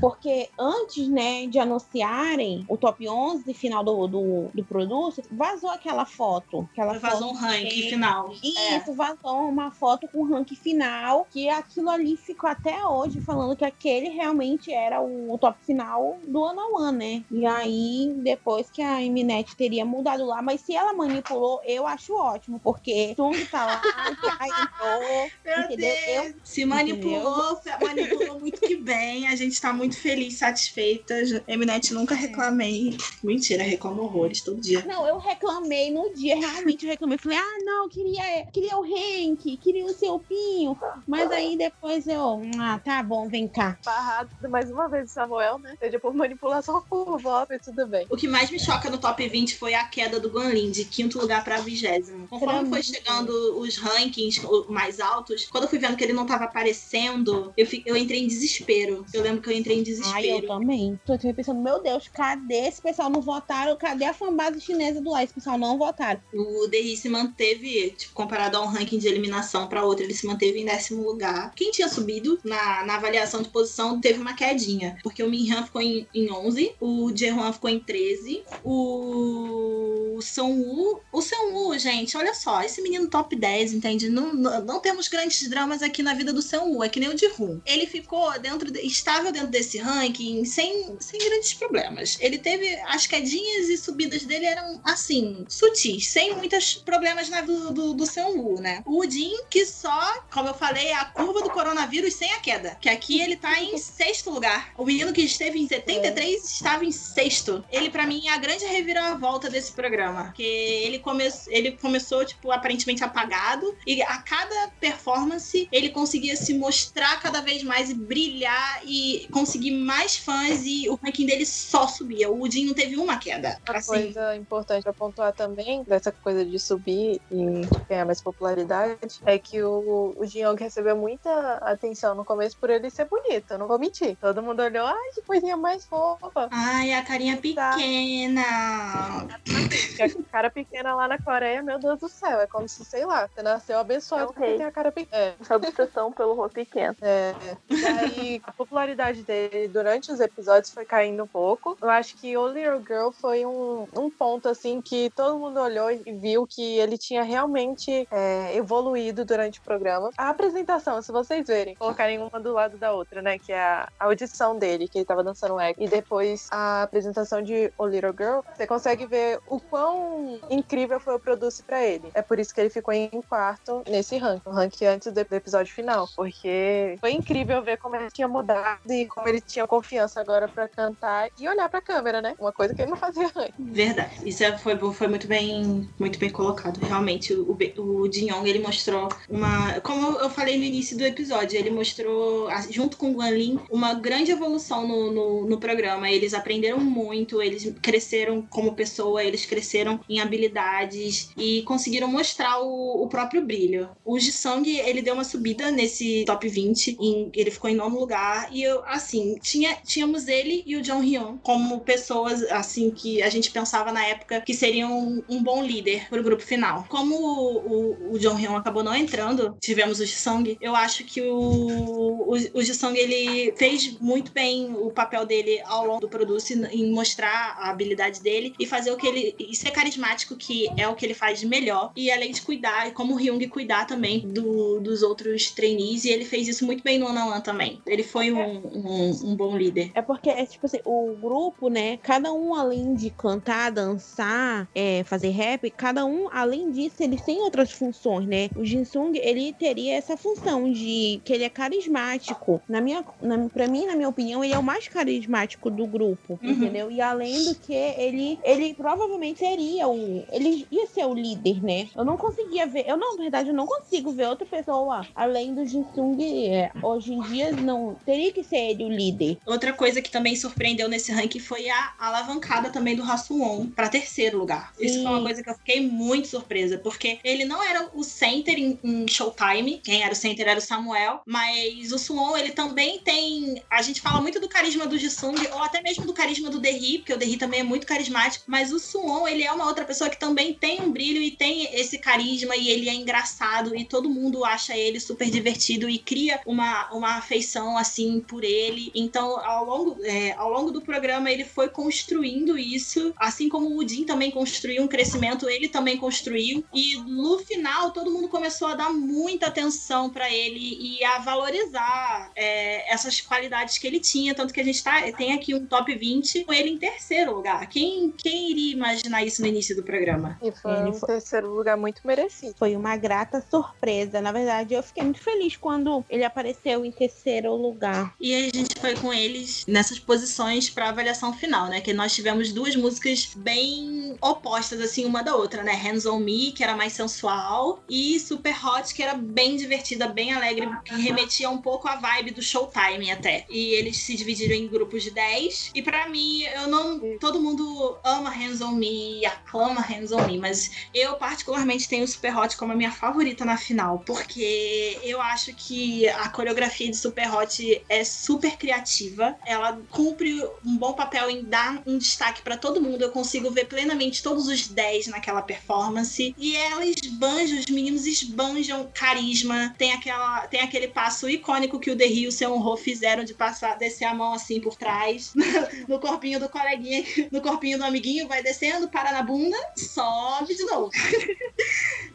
porque antes, né, de anunciarem o top 11 final do, do, do produto, vazou aquela foto. Aquela vazou foto um ranking final. Isso, é. vazou uma foto com o ranking final, que aquilo ali ficou até hoje falando que aquele realmente era o, o top final do One One, né? E aí, depois que a Mnet teria mudado lá, mas se ela manipulou, eu acho ótimo, porque Tung tá lá, Meu entendeu? Eu, se manipulou, entendeu? manipulou muito que bem, a gente tá muito feliz, satisfeita. Mnet nunca reclamei. Mentira, reclamo horrores todo dia. Não, eu reclamei no dia, realmente eu reclamei. Falei, ah, não, queria, queria o Henk, queria o seu Pinho. Mas aí depois eu, ah, tá bom, vem cá. Barrado mais uma vez o Samuel, né? Seja por manipulação por voto e tudo bem. O que mais me choca no top 20 foi a queda do Guanlin, de quinto lugar pra vigésimo. Conforme foi chegando os rankings mais altos, quando eu fui vendo que ele não tava aparecendo, eu, eu entrei em desespero. Eu lembro que eu entrei em desespero. Ai, eu também. Tô pensando, meu Deus, cadê esse pessoal não votaram? Cadê a fanbase chinesa do lá? Esse pessoal não votaram. O Derry se manteve, tipo, comparado a um ranking de eliminação para outro, ele se manteve em décimo lugar. Quem tinha subido na, na avaliação de posição teve uma quedinha, porque o Minhan ficou em, em 11, o Jehuan ficou em 13, o São Wu. O São Wu, gente, olha só, esse menino top 10, entende? Não, não, não temos grandes dramas aqui na vida do São Wu, é que nem o de Rum. Ele ficou dentro, de, estável dentro desse ranking sem, sem grandes problemas. Ele teve as quedinhas e subidas dele eram assim, sutis, sem muitos problemas na do, do, do São Wu, né? O Udin, que só, como eu falei, é a curva do coronavírus sem a queda. Que aqui ele tá em sexto lugar. O menino que esteve em 73 é. estava em sexto. Ele, para mim, é a grande reviravolta desse programa. Porque ele, come ele começou, tipo, aparentemente apagado. E a cada performance, ele conseguia se mostrar cada vez mais e brilhar e conseguir mais fãs. E o ranking dele só subia. O Udin não teve uma queda. Uma assim. coisa importante pra pontuar também, dessa coisa de subir e ganhar mais popularidade, é que o, o Jin recebeu muita atenção no começo por ele ser bonito. Eu não vou mentir. Todo mundo olhou, ai, que coisinha mais fofa. Ai, a carinha tá. pequena. a cara pequena lá na Coreia, meu Deus do céu. É como se, sei lá, você nasceu abençoado é porque tem a cara pequena. É. Essa obsessão pelo rosto pequeno. É. E aí, popularidade dele durante os episódios foi caindo um pouco. Eu acho que o Little Girl foi um, um ponto, assim, que todo mundo olhou e viu que ele tinha realmente é, evoluído durante o programa. A apresentação, se vocês verem, colocarem uma do lado da outra, né? Que é a audição dele, que ele tava dançando eco, e depois a apresentação de O Little Girl, você consegue ver o quão incrível foi o Produce para ele. É por isso que ele ficou em quarto nesse ranking, o ranking antes do episódio final, porque foi incrível ver como ele tinha mudado e como ele tinha confiança agora para cantar e olhar para a câmera, né? Uma coisa que ele não fazia antes. Verdade. Isso é, foi, foi muito bem, muito bem colocado. Realmente, o, o Jin Yong, ele mostrou uma. Como eu falei no início do episódio, ele mostrou, junto com o Guan Lin, uma grande evolução no, no, no, programa. Eles aprenderam muito, eles cresceram como pessoa, eles cresceram em habilidades e conseguiram mostrar o, o próprio brilho. O Jisung, ele deu uma subida nesse top 20, em, ele ficou em nono lugar. E eu, assim, tinha, tínhamos ele e o John Hyun como pessoas, assim, que a gente pensava na época que seriam um, um bom líder pro grupo final. Como o, o, o John Hyun acabou não entrando, tivemos o Jisung, eu acho que o, o, o Jisung, ele fez muito bem o papel dele ao longo do Produce em mostrar a habilidade dele e fazer o que ele. e ser carismático, que é o que ele faz de melhor. E além de cuidar, como o Hyung cuidar também do, dos outros trainees, e ele fez isso muito bem no One também. Ele foi um, um, um, bom líder. É porque, é tipo assim, o grupo, né? Cada um, além de cantar, dançar, é, fazer rap, cada um, além disso, eles têm outras funções, né? O Jinsung, ele teria essa função de que ele é carismático. Na minha, na, pra mim, na minha opinião, ele é o mais carismático do grupo, uhum. entendeu? E além do que ele, ele provavelmente seria o, ele ia ser o líder, né? Eu não conseguia ver, eu não, na verdade, eu não consigo ver outra pessoa além do Jinsung. É, hoje em dia não teria que ser ele o líder. Outra coisa que também surpreendeu nesse ranking foi a alavancada também do Hassuon para terceiro lugar. Isso Sim. foi uma coisa que eu fiquei muito surpresa, porque ele não era o center em, em Showtime, quem era o center era o Samuel, mas o Suon, ele também tem. A gente fala muito do carisma do Jisung, ou até mesmo do carisma do Derry, porque o Derry também é muito carismático, mas o Suon, ele é uma outra pessoa que também tem um brilho e tem esse carisma, e ele é engraçado, e todo mundo acha ele super divertido e cria uma, uma afeição assim por ele. Então, ao longo, é, ao longo do programa, ele foi construindo isso, assim como o Udin também construiu um crescimento, ele também construiu. E no final, todo mundo começou a dar muita atenção para ele e a valorizar é, essas qualidades que ele tinha. Tanto que a gente tá, tem aqui um top 20 com ele em terceiro lugar. Quem, quem iria imaginar isso no início do programa? E foi Ele um foi- terceiro lugar muito merecido. Foi uma grata surpresa. Na verdade, eu fiquei muito feliz quando ele apareceu em terceiro lugar. E a gente foi com eles nessas posições para avaliação final, né? Que nós tivemos duas músicas bem opostas, assim, uma da outra, né? Hands on Me, que era mais sensual, e Super Hot, que era bem divertida, bem alegre, que remetia um pouco à vibe do Showtime até. E eles se dividiram em grupos de 10. E para mim, eu não. Todo mundo ama Hands on Me e aclama Hands on Me, mas eu, particularmente, tenho Super Hot como a minha favorita na final, porque eu acho que a coreografia de Super Hot é super criativa. Ela cumpre um bom papel em dar um destaque pra todo mundo. Eu consigo ver plenamente todos os 10 naquela performance. E ela esbanja, os meninos esbanjam carisma. Tem, aquela, tem aquele passo icônico que o The Rio e o Seu Honro fizeram de passar, descer a mão assim por trás, no corpinho do coleguinha, no corpinho do amiguinho, vai descendo, para na bunda, sobe de novo.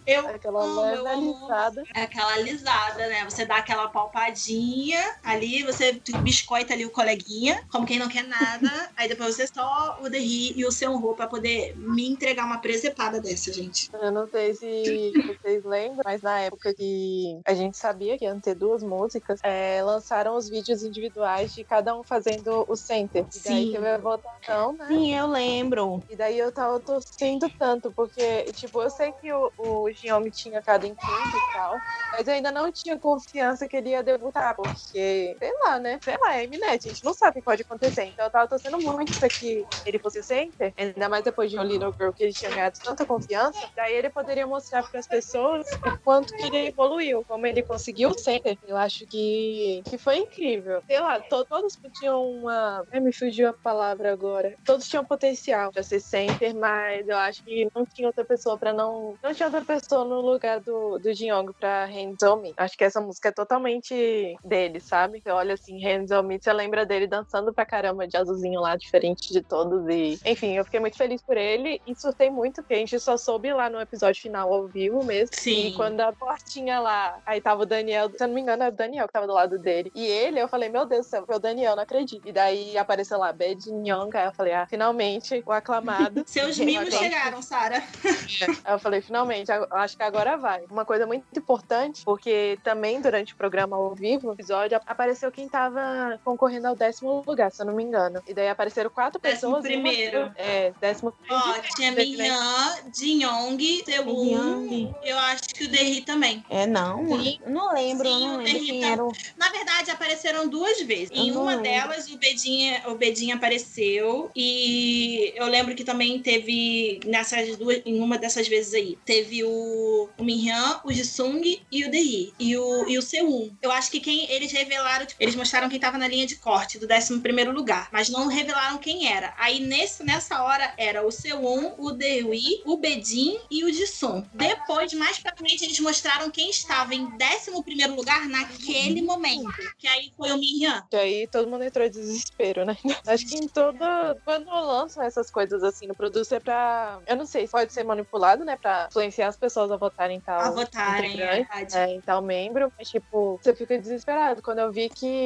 Eu Aquela amo, eu amo. alisada. É aquela alisada, né? Você dá aquela palpadinha ali, você biscoita ali o coleguinha, como quem não quer nada. aí depois você só o derri e o seu honro pra poder me entregar uma presepada dessa, gente. Eu não sei se vocês lembram, mas na época que a gente sabia que iam ter duas músicas, é, lançaram os vídeos individuais de cada um fazendo o center. E daí Sim. teve a votação, né? Sim, eu lembro. E daí eu tava torcendo tanto, porque, tipo, eu sei que o, o Xiaomi tinha ficado em quinto e tal, mas eu ainda não tinha confiança que ele ia debutar, porque, sei lá, né? Sei lá, é Eminet, a gente não sabe o que pode acontecer. Então eu tava torcendo muito pra que ele fosse center, ainda mais depois de um Little Girl que ele tinha ganhado tanta confiança, daí ele poderia mostrar pras pessoas o quanto que ele evoluiu, como ele conseguiu o center. Eu acho que, que foi incrível. Sei lá, to- todos tinham uma. Ai, me fugiu a palavra agora. Todos tinham potencial pra ser center, mas eu acho que não tinha outra pessoa pra não. Não tinha outra pessoa no lugar do, do Jin-Young pra Hands. Acho que essa música é totalmente dele, sabe? Você olha assim, Hands on Me, você lembra dele dançando pra caramba de azulzinho lá, diferente de todos. E, enfim, eu fiquei muito feliz por ele e surtei muito, porque a gente só soube lá no episódio final ao vivo mesmo. Sim. E quando a portinha lá, aí tava o Daniel, se eu não me engano, era o Daniel que tava do lado dele. E ele, eu falei, meu Deus do céu, foi o Daniel, não acredito. E daí apareceu lá, Bad aí eu falei, ah, finalmente, o aclamado. Seus Eu mimos chegaram, Sara. Aí eu falei, finalmente, acho que agora vai. Uma coisa muito importante, porque também durante o programa ao vivo, no episódio, apareceu quem tava concorrendo ao décimo lugar, se eu não me engano. E daí apareceram quatro Décimo pessoas. e uma- primeiro. É, décimo Ó, primeiro. tinha Minhyun, Jin-Young, Sewon, Young. eu acho que o Derry também. É, não. Sim. Eu não lembro, eu Sim, não o lembro quem era o. Na verdade, apareceram duas vezes. Em Eu uma lembro. delas, o Bedinha, o Bedinha apareceu. E eu lembro que também teve nessas duas, em uma dessas vezes aí, teve o, o Minhyun, o Jisung e o Derry. E o, e o. Eu acho que quem eles revelaram, tipo, eles mostraram quem tava na linha de corte do 11 primeiro lugar, mas não revelaram quem era. Aí nesse, nessa hora era o Seun, o Derry, o Bedin e o Jisung. Depois, mais pra frente, eles mostraram quem estava em 11 primeiro lugar naquele momento. Que aí foi o Minhyun. E aí todo mundo entrou em desespero, né? Acho que em todo. Quando lançam essas coisas assim no produto é pra. Eu não sei, pode ser manipulado, né? Pra influenciar as pessoas a votarem em tal. A votarem, é é, em tal membro. Mas, tipo, você fica desesperado. Quando eu vi que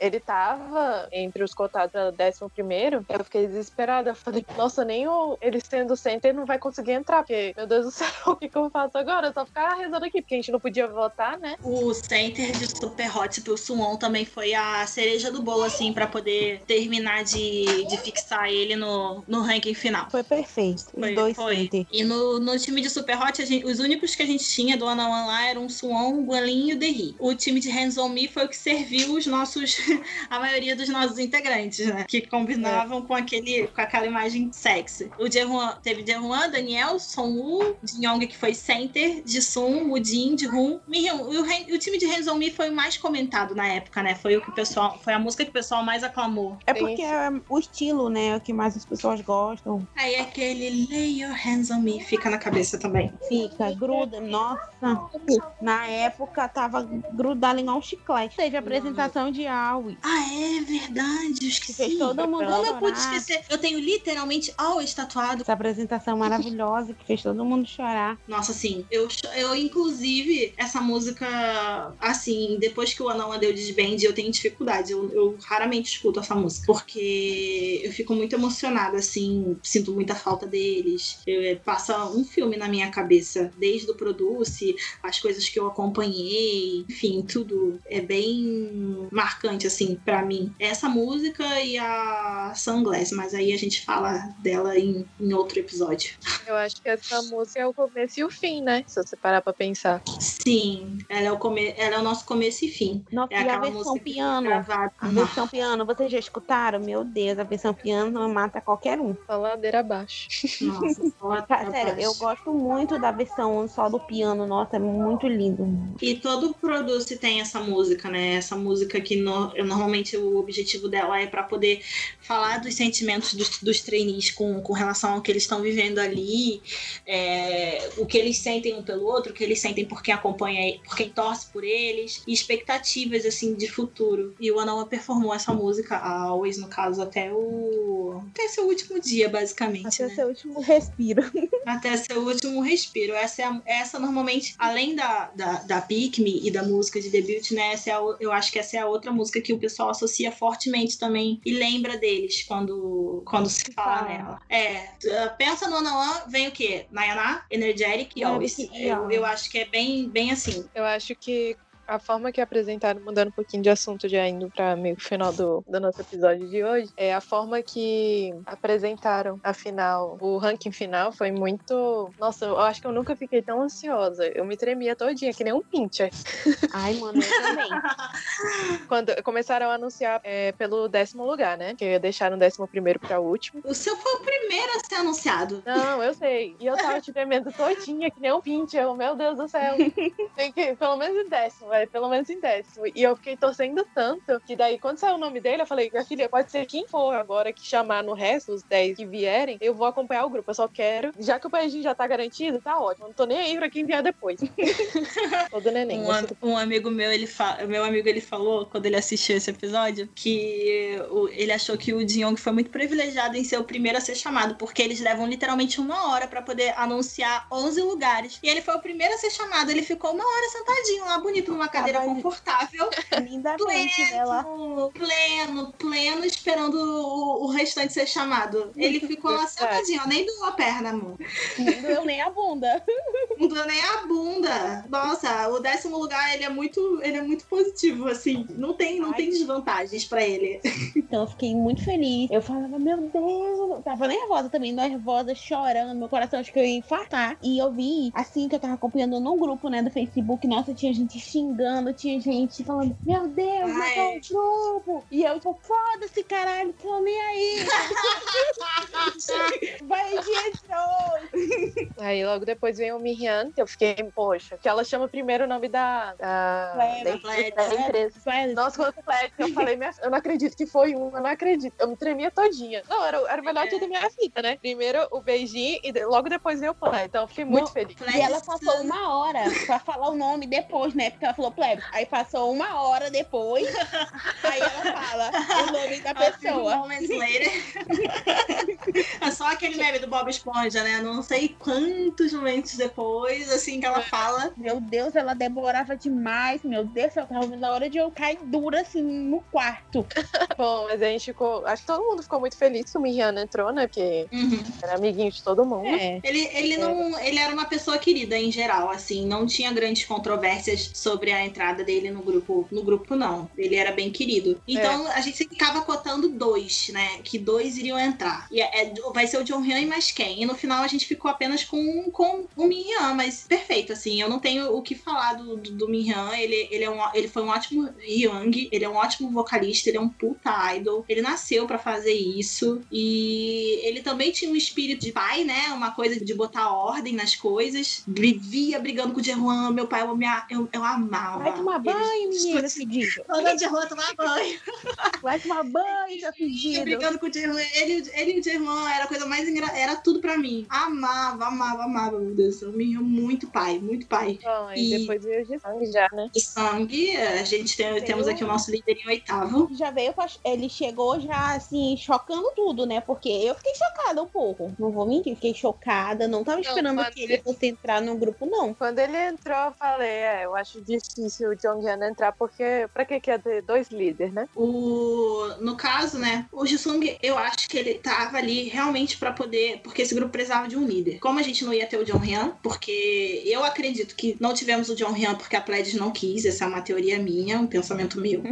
ele tava entre os cotados a 11 primeiro, eu fiquei desesperada. Eu falei, nossa, nem o, ele sendo center não vai conseguir entrar. Porque, meu Deus do céu, o que, que eu faço agora? Eu só ficar rezando aqui, porque a gente não podia votar, né? O center de Super Hot pro Suwon também foi a cereja do bolo, assim, pra poder terminar de, de fixar ele no, no ranking final. Foi perfeito. Foi, dois foi. center. E no, no time de Super Hot, a gente- os únicos que a gente tinha do One lá eram o Suon, o Guanlin e o Derry. O time de Hands on Me foi o que serviu os nossos, a maioria dos nossos integrantes, né? Que combinavam é. com aquele, com aquela imagem sexy. O Jaehoon, teve Jaehoon, Daniel, Songwoo, Jin que foi center, Jisung, Woojin, Jihun, Mihyun. O, o time de Hands on Me foi o mais comentado na época, né? Foi o que o pessoal, foi a música que o pessoal mais aclamou. É porque é o estilo, né? É o que mais as pessoas gostam. Aí aquele Lay Your Hands on Me fica na cabeça também. Fica, gruda. Nossa, na época tava grudado igual um chiclete. Teve a de Aoi. Ah, é verdade. Esqueci. Fez todo mundo Como eu pude esquecer? Eu tenho literalmente Aoi estatuado. Essa apresentação maravilhosa que fez todo mundo chorar. Nossa, sim. Eu, eu inclusive, essa música, assim, depois que o Anão deu desband, eu tenho dificuldade. Eu, eu raramente escuto essa música. Porque eu fico muito emocionada, assim. Sinto muita falta deles. Eu, passa um filme na minha cabeça. Desde o Produce, as coisas que eu acompanhei. Enfim, tudo é bem marcante, assim, para mim. Essa música e a Sunglass. Mas aí a gente fala dela em, em outro episódio. Eu acho que essa música é o começo e o fim, né? Se você parar pra pensar. Sim, ela é o, come... ela é o nosso começo e fim. Nossa, é e a versão piano. A versão piano, vocês já escutaram? Meu Deus, a versão piano mata qualquer um. Só ladeira abaixo. Nossa, só Sério, eu gosto muito da versão só do piano, nossa, é muito lindo. E todo Produce tem essa música, né? Essa música que no... normalmente o objetivo dela é para poder falar dos sentimentos dos, dos trainees com, com relação ao que eles estão vivendo ali, é, o que eles sentem um pelo outro, o que eles sentem por quem acompanha, por quem torce por eles, e expectativas assim de futuro. E o Anawa performou essa música, a Always, no caso, até o. até seu último dia, basicamente. Até né? seu último respiro. Até seu último respiro. Essa, é a, essa normalmente, além da, da, da Pick Me e da música de debut, né? Essa é a, eu acho que essa é a outra música que o pessoal associa fortemente também e lembra deles quando, quando se fala nela. É, pensa no Anawa, vem o quê? Nayana, Energetic e Always. Eu, eu acho que é bem, bem assim. Eu acho que a forma que apresentaram, mudando um pouquinho de assunto, já indo para meio final do, do nosso episódio de hoje, é a forma que apresentaram a final, o ranking final foi muito. Nossa, eu acho que eu nunca fiquei tão ansiosa. Eu me tremia todinha, que nem um pincher. Ai, mano, eu também. Quando começaram a anunciar é, pelo décimo lugar, né? Que deixaram o décimo primeiro para o último. O seu foi o primeiro a ser anunciado. Não, eu sei. E eu tava te tremendo todinha, que nem um pincher. Meu Deus do céu. Tem que, pelo menos em décimo vai, pelo menos em décimo. E eu fiquei torcendo tanto que daí, quando saiu o nome dele, eu falei, minha filha, pode ser quem for agora que chamar no resto, os 10 que vierem, eu vou acompanhar o grupo. Eu só quero, já que o país já tá garantido, tá ótimo. Não tô nem aí pra quem vier depois. Todo neném. Um, am um, amigo meu, ele fa meu amigo, ele falou, quando ele assistiu esse episódio, que o, ele achou que o Jin foi muito privilegiado em ser o primeiro a ser chamado, porque eles levam literalmente uma hora para poder anunciar 11 lugares. E ele foi o primeiro a ser chamado. Ele ficou uma hora sentadinho lá, bonito, numa cadeira confortável. Lindamente, pleno, pleno, pleno, esperando o, o, restante ser chamado. Ele ficou lá sentadinho, nem doeu a perna, amor. Não doeu nem a bunda. Não doeu nem a bunda. Nossa, o décimo lugar, ele é muito, ele é muito positivo, assim. Não tem, não tem desvantagens pra ele. Então eu fiquei muito feliz. Eu falava, meu Deus, eu tava nervosa também, nervosa, chorando. Meu coração acho que eu ia infartar. E eu vi, assim que eu tava acompanhando num grupo, né, do Facebook, nossa, tinha gente xingando, tinha gente falando, meu Deus, matou o grupo. E eu, tipo, foda-se, caralho, tô nem aí. Vai de entrou. Aí logo depois vem o Miriam, que eu fiquei, poxa, que ela chama primeiro o nome da, da, da, empresa. Nossa, quando Flat, eu falei, minha, eu não acredito que foi um, eu não acredito. Eu me tremia todinha. Não, era, era o melhor dia da minha vida, né? Primeiro o beijinho e logo depois veio o play. Então eu fiquei muito feliz. E ela passou uma hora pra falar o nome depois, né? Porque ela falou plebe. Aí passou uma hora depois, aí ela fala o nome da pessoa. Moments later. é só aquele meme do Bob Esponja, né? Não sei quantos momentos depois, assim, que ela fala. Meu Deus, ela demorava demais. Meu Deus, eu tava na hora de eu cair dura, assim, no quarto. Bom, mas a gente ficou. Acho que todo mundo ficou muito feliz que o Miriana entrou, né? Porque uhum. era amiguinho de todo mundo. É. Ele, ele, é. não, ele era uma pessoa querida em geral, assim. Não tinha grandes controvérsias sobre a entrada dele no grupo. No grupo, não. Ele era bem querido. Então, é. a gente ficava cotando dois né? Que dois iriam entrar. E é, é- vai ser o John Hyun e mais quem? E no final a gente ficou apenas com, com o Min Hyun, mas perfeito, assim. Eu não tenho o que falar do, do, do Min Hyun. Ele, ele, é um, ele foi um ótimo Young, ele é um ótimo vocalista, ele é um puta idol. Ele nasceu pra fazer isso. E ele também tinha um espírito de pai, né? Uma coisa de botar ordem nas coisas. Vivia brigando com o Jehuan. Meu pai, eu, me, eu, eu amava. Vai tomar banho, menina fedida. Mandando o Jehuan tomar banho. Vai tomar banho, Ia fedido. brigando com o Jerman. Ele, ele e o Jerman era a coisa mais engraçada. Era tudo pra mim. Amava, amava, amava, meu Deus. Eu me rio muito pai, muito pai. Bom, e, depois veio de sangue já, né? De sangue, a gente tem, temos aqui o nosso líder em oitavo. Já veio, ele chegou já assim, chocando tudo, né? Porque eu fiquei chocada um pouco. Não vou mentir, fiquei chocada. Não tava esperando quando que ele fosse entrar no grupo, não. Quando ele entrou, eu falei, é, eu acho difícil o John Hyun entrar, porque pra que que ia ter dois líderes, né? O, no caso, né, o Jisung, eu acho que ele tava ali realmente pra poder, porque esse grupo precisava de um líder. Como a gente não ia ter o John Ryan, porque eu acredito que não tivemos o John Ryan porque a Pledge não quis, essa é uma teoria minha, um pensamento meu.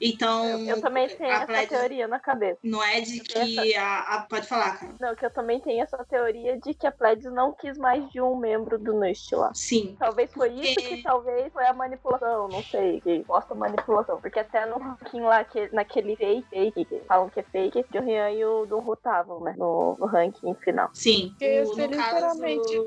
Então, Eu, eu também tenho a essa Pledge teoria na cabeça. não é de que a, a- pode falar, cara. Não, que eu também tenho essa teoria de que a Pledis não quis mais de um membro do Nust lá. Sim. Talvez foi Porque- isso que talvez foi a manipulação, não sei, que posta manipulação. Porque até no ranking lá, que, naquele fake, fake, que falam que é fake, o Rian e o Dom estavam, né? No, no ranking final. Sim. Porque caso, literalmente-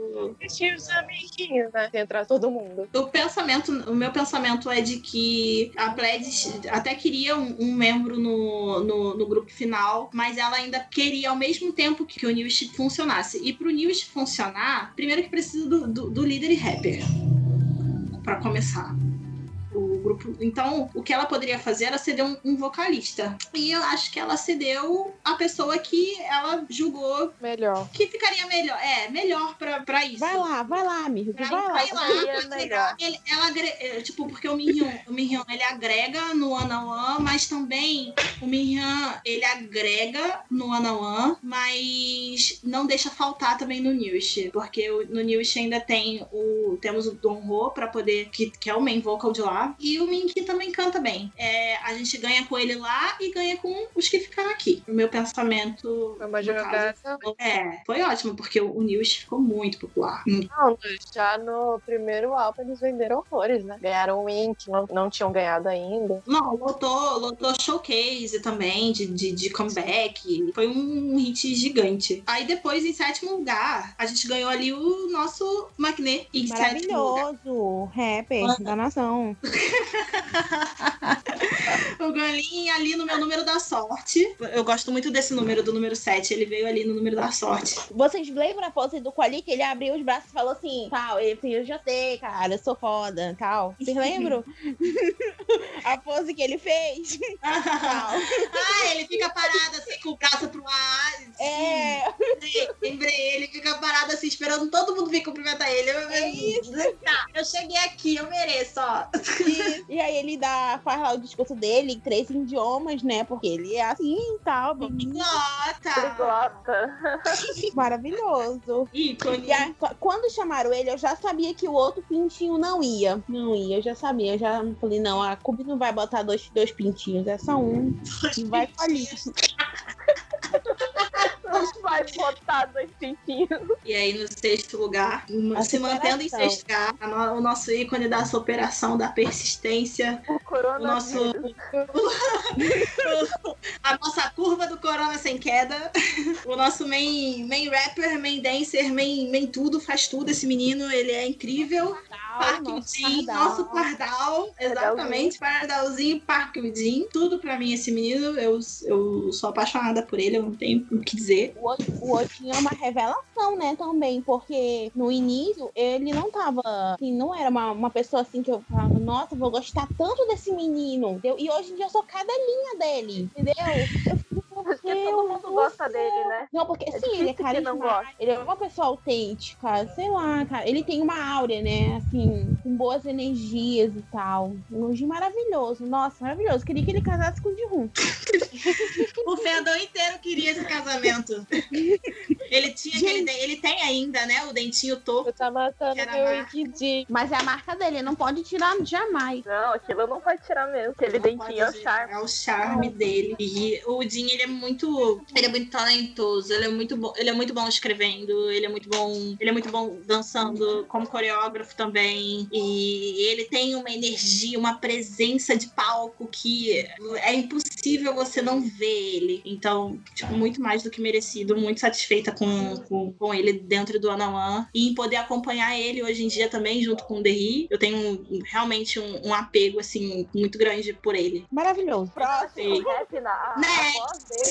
os amiguinhos, né? Entrar todo mundo. o pensamento, o meu pensamento é de que a Pledis até queria um, um membro no, no, no grupo final, mas ela ainda queria ao mesmo tempo que o News funcionasse. E pro News funcionar, primeiro que precisa do, do, do líder e rapper. Pra começar. Grupo. Então, o que ela poderia fazer era ceder um, um vocalista. E eu acho que ela cedeu a pessoa que ela julgou Melhor. que ficaria melhor. É, melhor pra, pra isso. Vai lá, vai lá, amigo. Pra Vai lá. vai lá. Ele, ela é, tipo, porque o Minhyun, o Minhyun, ele agrega no One on One, mas também o Minhyun, ele agrega no One on One, mas não deixa faltar também no News, porque o- no News ainda tem o temos o Don Ho pra poder que, que é o main vocal de lá, e o Minky também canta bem. É, a gente ganha com ele lá e ganha com os que ficaram aqui. O meu pensamento Foi uma no caso, jogada. é, foi ótimo, porque o News ficou muito popular. Não, já no primeiro álbum eles venderam horrores, né? Ganharam o que não, não tinham ganhado ainda. Não, lotou, lotou showcase também, de, de, de comeback. Foi um hit gigante. Aí depois, em sétimo lugar, a gente ganhou ali o nosso. Em lugar. Maravilhoso. Rapper da nação. O Galinha ali no meu número da sorte. Eu gosto muito desse número, do número 7. Ele veio ali no número da sorte. Vocês lembram a pose do Quali que ele abriu os braços e falou assim, tal, ele assim, eu já sei, cara, eu sou foda, tal. Vocês lembram? a pose que ele fez? Ah, ele fica parado assim com o braço pro ar. É, Lembrei, ele fica parado assim, esperando todo mundo vir cumprimentar ele. Eu, É. Tá, eu cheguei aqui, eu mereço, ó. E aí ele dá, faz lá o discurso dele em três idiomas, né? Porque ele é assim e tal! Trigota. maravilhoso. Ícone. E a- quando chamaram ele, eu já sabia que o outro pintinho não ia. Não ia, eu já sabia. Eu já falei, não, a Cube não vai botar dois, dois pintinhos, é só um. E vai falir. Vai botar dois pintinhos. E aí, no sexto lugar, A se mantendo em superação. sexto lugar, no- o nosso ícone da superação, da persistência, O o nosso. coronavírus. a nossa curva do corona sem queda. O nosso main, main rapper, main dancer, main, main tudo, faz tudo. Esse menino, ele é incrível. Park nosso Jin, pardal. nosso pardal. Exatamente, pardalzinho, Park Jin. Tudo pra mim, esse menino. Eu, eu sou apaixonada por ele, eu não tenho o que dizer. O o outro tinha uma revelação, né, também, porque no início ele não tava, assim, não era uma, uma pessoa assim que eu falava, nossa, vou gostar tanto desse menino, entendeu? E hoje em dia eu sou cadelinha dele, entendeu? Eu fico, meu Porque todo mundo do gosta céu. dele, né? Não, porque É sim, ele é carismático, ele é uma pessoa autêntica, sei lá, cara. Ele tem uma áurea, né, assim, com boas energias e tal. Um elogio maravilhoso, nossa, maravilhoso. Queria que ele casasse com o Jihun. O fandom inteiro queria esse casamento. Ele tinha aquele. Ele tem ainda, né? O dentinho torto. Tá matando meu. Ikidi. Mas é a marca dele, não pode tirar jamais. Não, aquilo não pode tirar mesmo. Aquele Não dentinho é o charme. É o charme dele. E o Jim, ele é muito. Ele é muito talentoso. Ele é muito bom. Ele é muito bom escrevendo. Ele é muito bom. Ele é muito bom dançando como coreógrafo também. E ele tem uma energia, uma presença de palco que é impossível você não ver ele. Então, tipo, muito mais do que merecido. Muito satisfeita com, com, com ele dentro do Anawan. E em poder acompanhar ele hoje em dia também, junto com o Derry. Eu tenho realmente um, um apego, assim, muito grande por ele. Maravilhoso. O rap, na, a, a voz dele.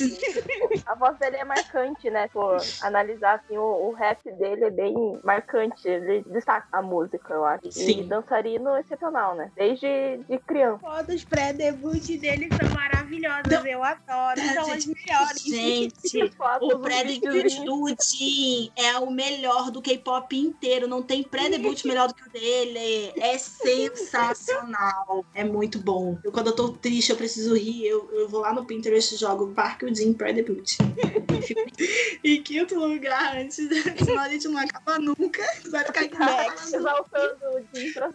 A voz dele é marcante, né? Por analisar assim, o, o rap dele é bem marcante. Ele destaca a música, eu acho. Sim. E dançarino excepcional, né? Desde de criança. Fotos pré-debut dele são maravilhosas. Eu adoro. São as melhores. Gente, Fotos, o pré-debut videozinhos. do Jin é o melhor do K-pop inteiro. Não tem pré-debut melhor do que o dele. É sensacional. É muito bom. Eu, quando eu tô triste, eu preciso rir. Eu, eu vou lá no Pinterest e jogo Park o Jin pré-debut. em quinto lugar, antes, senão a gente não acaba nunca. Vai ficar aqui pra sempre.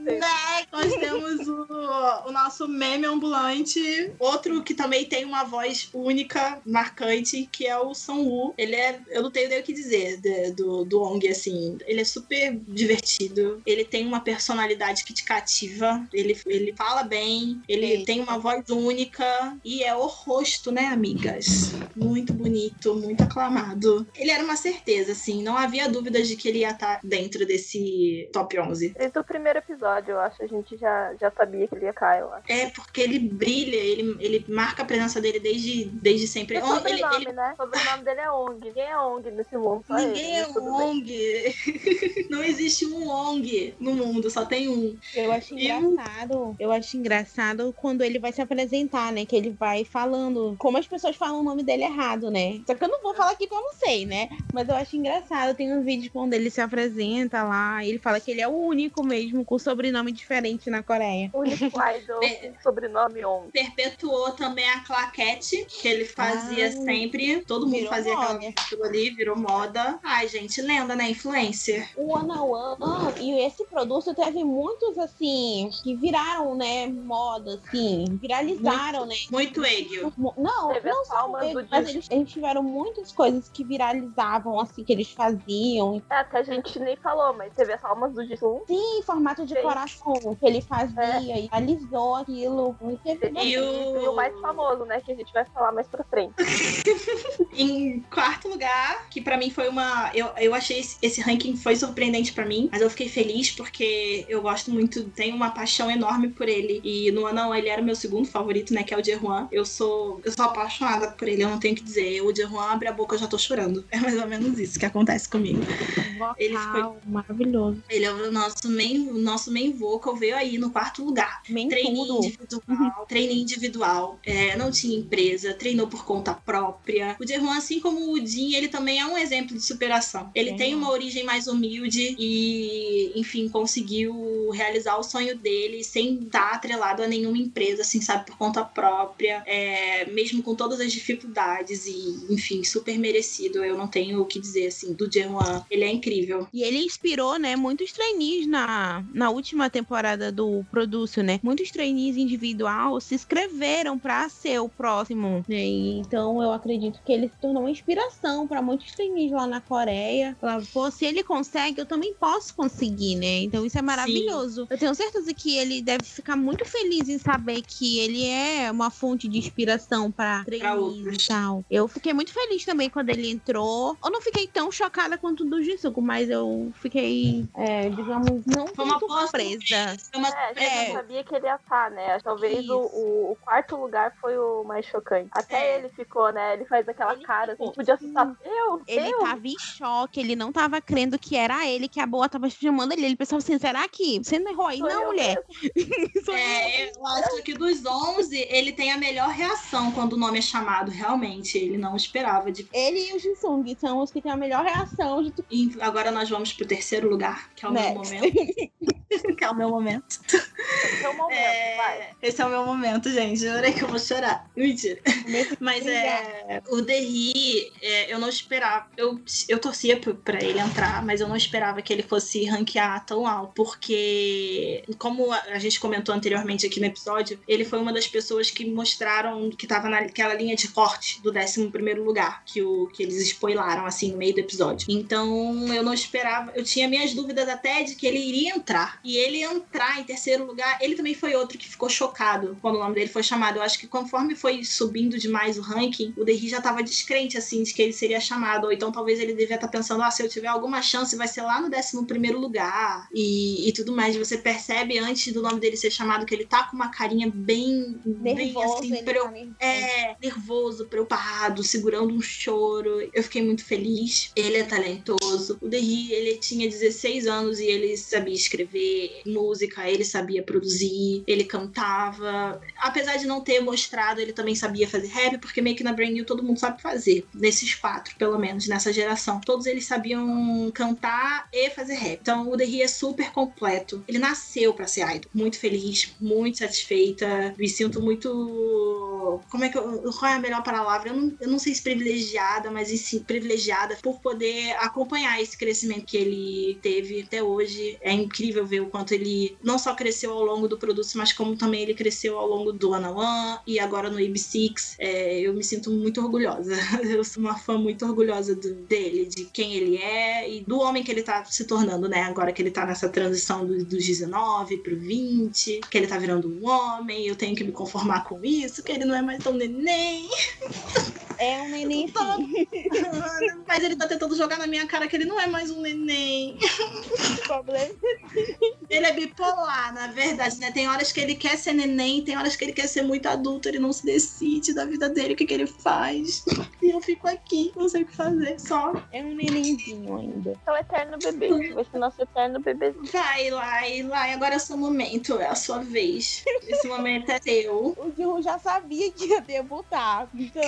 Next, nós temos o, o nosso meme ambulante. Outro que também tem uma voz única, marcante, que é o Song Woo. Ele é. Eu não tenho nem o que dizer de- do, do Ong, assim. Ele é super divertido. Ele tem uma personalidade que te cativa. Ele, ele fala bem. Ele Sim. tem uma voz única. E é o rosto, né, amigas? Muito bonito, muito aclamado. Ele era uma certeza, assim. Não havia dúvidas de que ele ia estar dentro desse top 11. Desde o primeiro episódio, eu acho, a gente já, já sabia que ele ia cair, eu acho. É, porque ele brilha, ele, ele marca a presença dele desde, desde sempre. E On- ele- sobrenome, ele- né? O sobrenome dele é Ong. Ninguém é Ong nesse mundo, só ninguém ele. é bem. ONG. Não existe um ONG no mundo, só tem um. Eu acho Eu- engraçado. Eu acho engraçado quando ele vai se apresentar, né? Que ele vai falando como as pessoas falam o nome dele errado, né? Só que eu não vou falar aqui que eu não sei, né? Mas eu acho engraçado. Tem um vídeo quando ele se apresenta lá. E ele fala que ele é o único mesmo com sobrenome diferente na Coreia. O único idol com sobrenome Ong. Perpetuou também a claquete, que ele fazia Ah, sempre. Todo mundo fazia aquela moda. aquilo ali, virou moda. Ai, gente, lenda, né? Influencer. O One One, ah, e esse produto teve muitos, assim, que viraram, né, moda, assim, viralizaram, né? Muito. Mo- Não, Teve não só mas disco. eles, eles tiveram muitas coisas que viralizavam, assim, que eles faziam. É, até a gente nem falou, mas teve as almas do Jisoo. Sim, em formato de Sim. coração que ele fazia e realizou aquilo. E teve E E o- o mais famoso, né? Que a gente vai falar mais pra frente. Em quarto lugar, que pra mim foi uma. Eu, eu achei esse, esse ranking foi surpreendente pra mim, mas eu fiquei feliz porque eu gosto muito, tenho uma paixão enorme por ele. E no Anão ele era o meu segundo favorito, né? Que é o Jehuan. Eu sou. Eu sou apaixonada por ele, eu não tenho o que dizer. O Jehuan abre a boca, eu já tô chorando. É mais ou menos isso que acontece comigo. vocal ele ficou- maravilhoso. Ele é o nosso main, o nosso main vocal, veio aí no quarto lugar. Treine tudo. individual, treine individual, é, não tinha empresa, treinou por conta própria. O Jerwan, assim como o Jin, ele também é um exemplo de superação. Ele Sim. tem uma origem mais humilde e, enfim, conseguiu realizar o sonho dele sem estar atrelado a nenhuma empresa, assim, sabe, por conta própria, é, mesmo com todas as dificuldades e, enfim, super merecido. Eu não tenho o que dizer, assim, do Jerwan. Ele é incrível. E ele inspirou, né, muitos trainees na, na última temporada do Producio, né? Muitos trainees individual se inscreveram pra ser o próximo. né? Então eu acredito que ele se tornou uma inspiração pra muitos trainees lá na Coreia. Falaram, pô, se ele consegue, eu também posso conseguir, né? Então isso é maravilhoso. Eu tenho certeza que ele deve ficar muito feliz em saber que ele é uma fonte de inspiração pra trainees tal. Eu fiquei muito feliz também quando ele entrou. Eu não fiquei tão chocada quanto o do Jisoo, mas eu fiquei, é, digamos, não Foi uma surpresa. Foi uma É, É. não sabia que ele ia estar, né? Talvez o, o, o quarto lugar foi o mais chocante. Até É. ele ficou, né? Ele faz aquela Ele cara, ficou. assim, podia assustar. Eu, Ele eu. tava em choque, ele não tava crendo que era ele, que a boa tava chamando ele. Ele pensava assim: será que você não errou aí? Sou não, eu mulher. Eu. É, eu acho que dos 11, ele tem a melhor reação quando o nome é chamado, realmente. Ele não esperava. De... Ele e o Jisung são os que têm a melhor reação de tudo. E agora nós vamos pro terceiro lugar, que é o meu Next. momento. que é o meu momento. Esse é o momento, É, vai. esse é o meu momento, gente. Jurei que eu vou chorar. Mentira. Mas é. O Derry, é, eu não esperava. Eu, eu torcia pra ele entrar, mas eu não esperava que ele fosse ranquear tão alto. Porque, como a, a gente comentou anteriormente aqui no episódio, ele foi uma das pessoas que mostraram que tava naquela linha de corte do 11 lugar, que, o, que eles spoilaram assim no meio do episódio. Então eu não esperava. Eu tinha minhas dúvidas até de que ele iria entrar. E ele entrar em terceiro lugar, ele também foi outro que ficou chocado quando o nome dele foi chamado. Eu acho que conforme foi subindo demais o ranking, o Derry já tava descrente, assim, de que ele seria chamado. Ou então talvez ele devia estar pensando, ah, se eu tiver alguma chance, vai ser lá no 11 primeiro lugar. E, e tudo mais. Você percebe antes do nome dele ser chamado que ele tá com uma carinha bem, bem Nervoso, assim, ele preo- tá nervoso. é, nervoso, preocupado, segurando um choro. Eu fiquei muito feliz. Ele é talentoso. O Derry, ele tinha 16 anos e ele sabia escrever música, ele sabia produzir, ele cantava. Apesar de não ter mostrado, ele também sabia fazer rap, porque meio que na Brand New todo mundo sabe fazer. Nesses quatro, pelo menos, nessa geração. Todos eles sabiam cantar e fazer rap. Então o Derry é super completo. Ele nasceu pra ser idol. Muito feliz, muito satisfeita. Me sinto muito. Como é que eu. Qual é a melhor palavra? Eu não, eu não sei se privilegiada, mas sim privilegiada por poder acompanhar esse crescimento que ele teve até hoje. É incrível ver o quanto ele não só cresceu ao longo do produto, mas como também ele cresceu ao longo do One One e agora no AB6. É, eu me sinto muito orgulhosa. Eu sou uma fã muito orgulhosa do- dele, de quem ele é e do homem que ele tá se tornando, né? Agora que ele tá nessa transição do- dos 19 pro 20, que ele tá virando um homem, eu tenho que me conformar com isso, que ele não é mais tão neném. É um neném Tá. sim. Mas ele tá tentando jogar na minha cara que ele não é mais um neném. O problema Ele é bipolar, na verdade, né? Tem horas que ele quer ser neném, tem horas que ele quer ser muito adulto, ele não se decide da vida dele, o que, que ele faz. E eu fico aqui, não sei o que fazer, só. é um nenenzinho ainda. É o eterno bebê. Vai ser nosso eterno bebê. Vai lá, e lá, e agora é o seu momento, é a sua vez. Esse momento é teu. O Jiru já sabia que ia debutar. Então.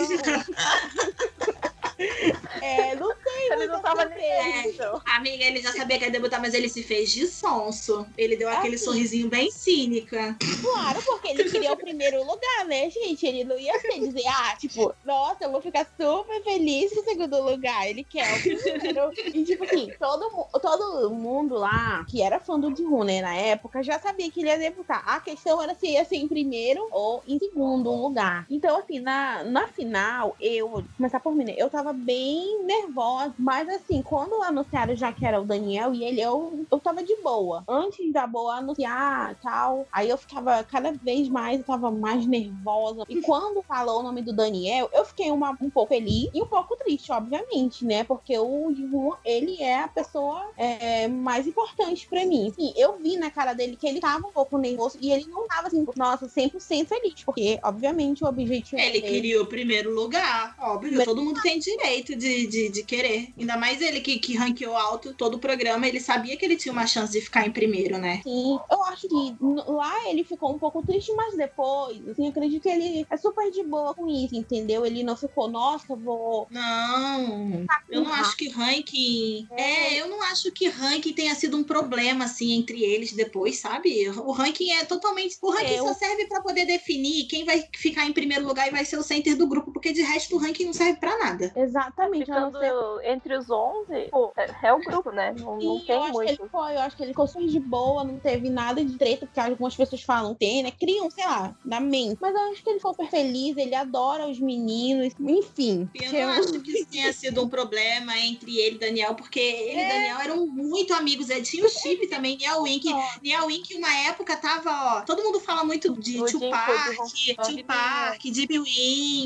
é, não tem Ele não tava nem então. Amiga, ele já sabia que ia debutar, mas ele se fez de sonso. Ele deu aquele Assim. sorrisinho bem cínica. Claro, porque ele queria o primeiro lugar, né, gente? Ele não ia ser dizer, ah, tipo, nossa, eu vou ficar super feliz com o segundo lugar. Ele quer o primeiro. e, tipo assim, todo, todo mundo lá que era fã do Jihoon, né, na época, já sabia que ele ia debutar. A questão era se ia ser em primeiro ou em segundo lugar. Então, assim, na, na final, eu, vou começar por mim, né? Eu tava bem nervosa, mas assim, quando anunciaram já que era o Daniel e ele, eu, eu tava de boa. Antes da boa anunciar e tal, aí eu ficava cada vez mais, eu tava mais nervosa. E quando falou o nome do Daniel, eu fiquei uma, um pouco feliz e um pouco triste, obviamente, né? Porque o Jihun, ele é a pessoa é, mais importante pra mim. Sim, eu vi na cara dele que ele tava um pouco nervoso e ele não tava assim, nossa, 100% feliz, porque, obviamente, o objetivo Ele dele queria o primeiro lugar, óbvio. Todo mundo tem direito de, de, de querer. Ainda mais ele que, que ranqueou alto todo o programa, ele sabia que ele tinha uma chance de ficar em primeiro, né? Sim, eu acho que lá ele ficou um pouco triste, mas depois, assim, eu acredito que ele é super de boa com isso, entendeu? Ele não ficou, nossa, vou. Não, eu não acho que ranking. É, eu não acho que ranking tenha sido um problema, assim, entre eles depois, sabe? O ranking é totalmente. O ranking É, só o- serve pra poder definir quem vai ficar em primeiro lugar e vai ser o center do grupo, porque de resto o ranking não serve pra nada. Exatamente, Ficando sei. entre os 11, pô, é, é o grupo, né? Não, não tem acho que muito. ele foi, eu acho que ele ficou super de boa, não teve nada de treta, porque algumas pessoas falam tem, né? Criam, sei lá, na mente. Mas eu acho que ele ficou super feliz, ele adora os meninos, enfim. Eu não acho que isso tenha sido um problema entre ele e Daniel, porque ele e Daniel eram muito amigos. Ele tinha o chip também, Niel Wink. Niel Wink, uma época, tava, ó. Todo mundo fala muito de Tupac, Tupac, Deep Wink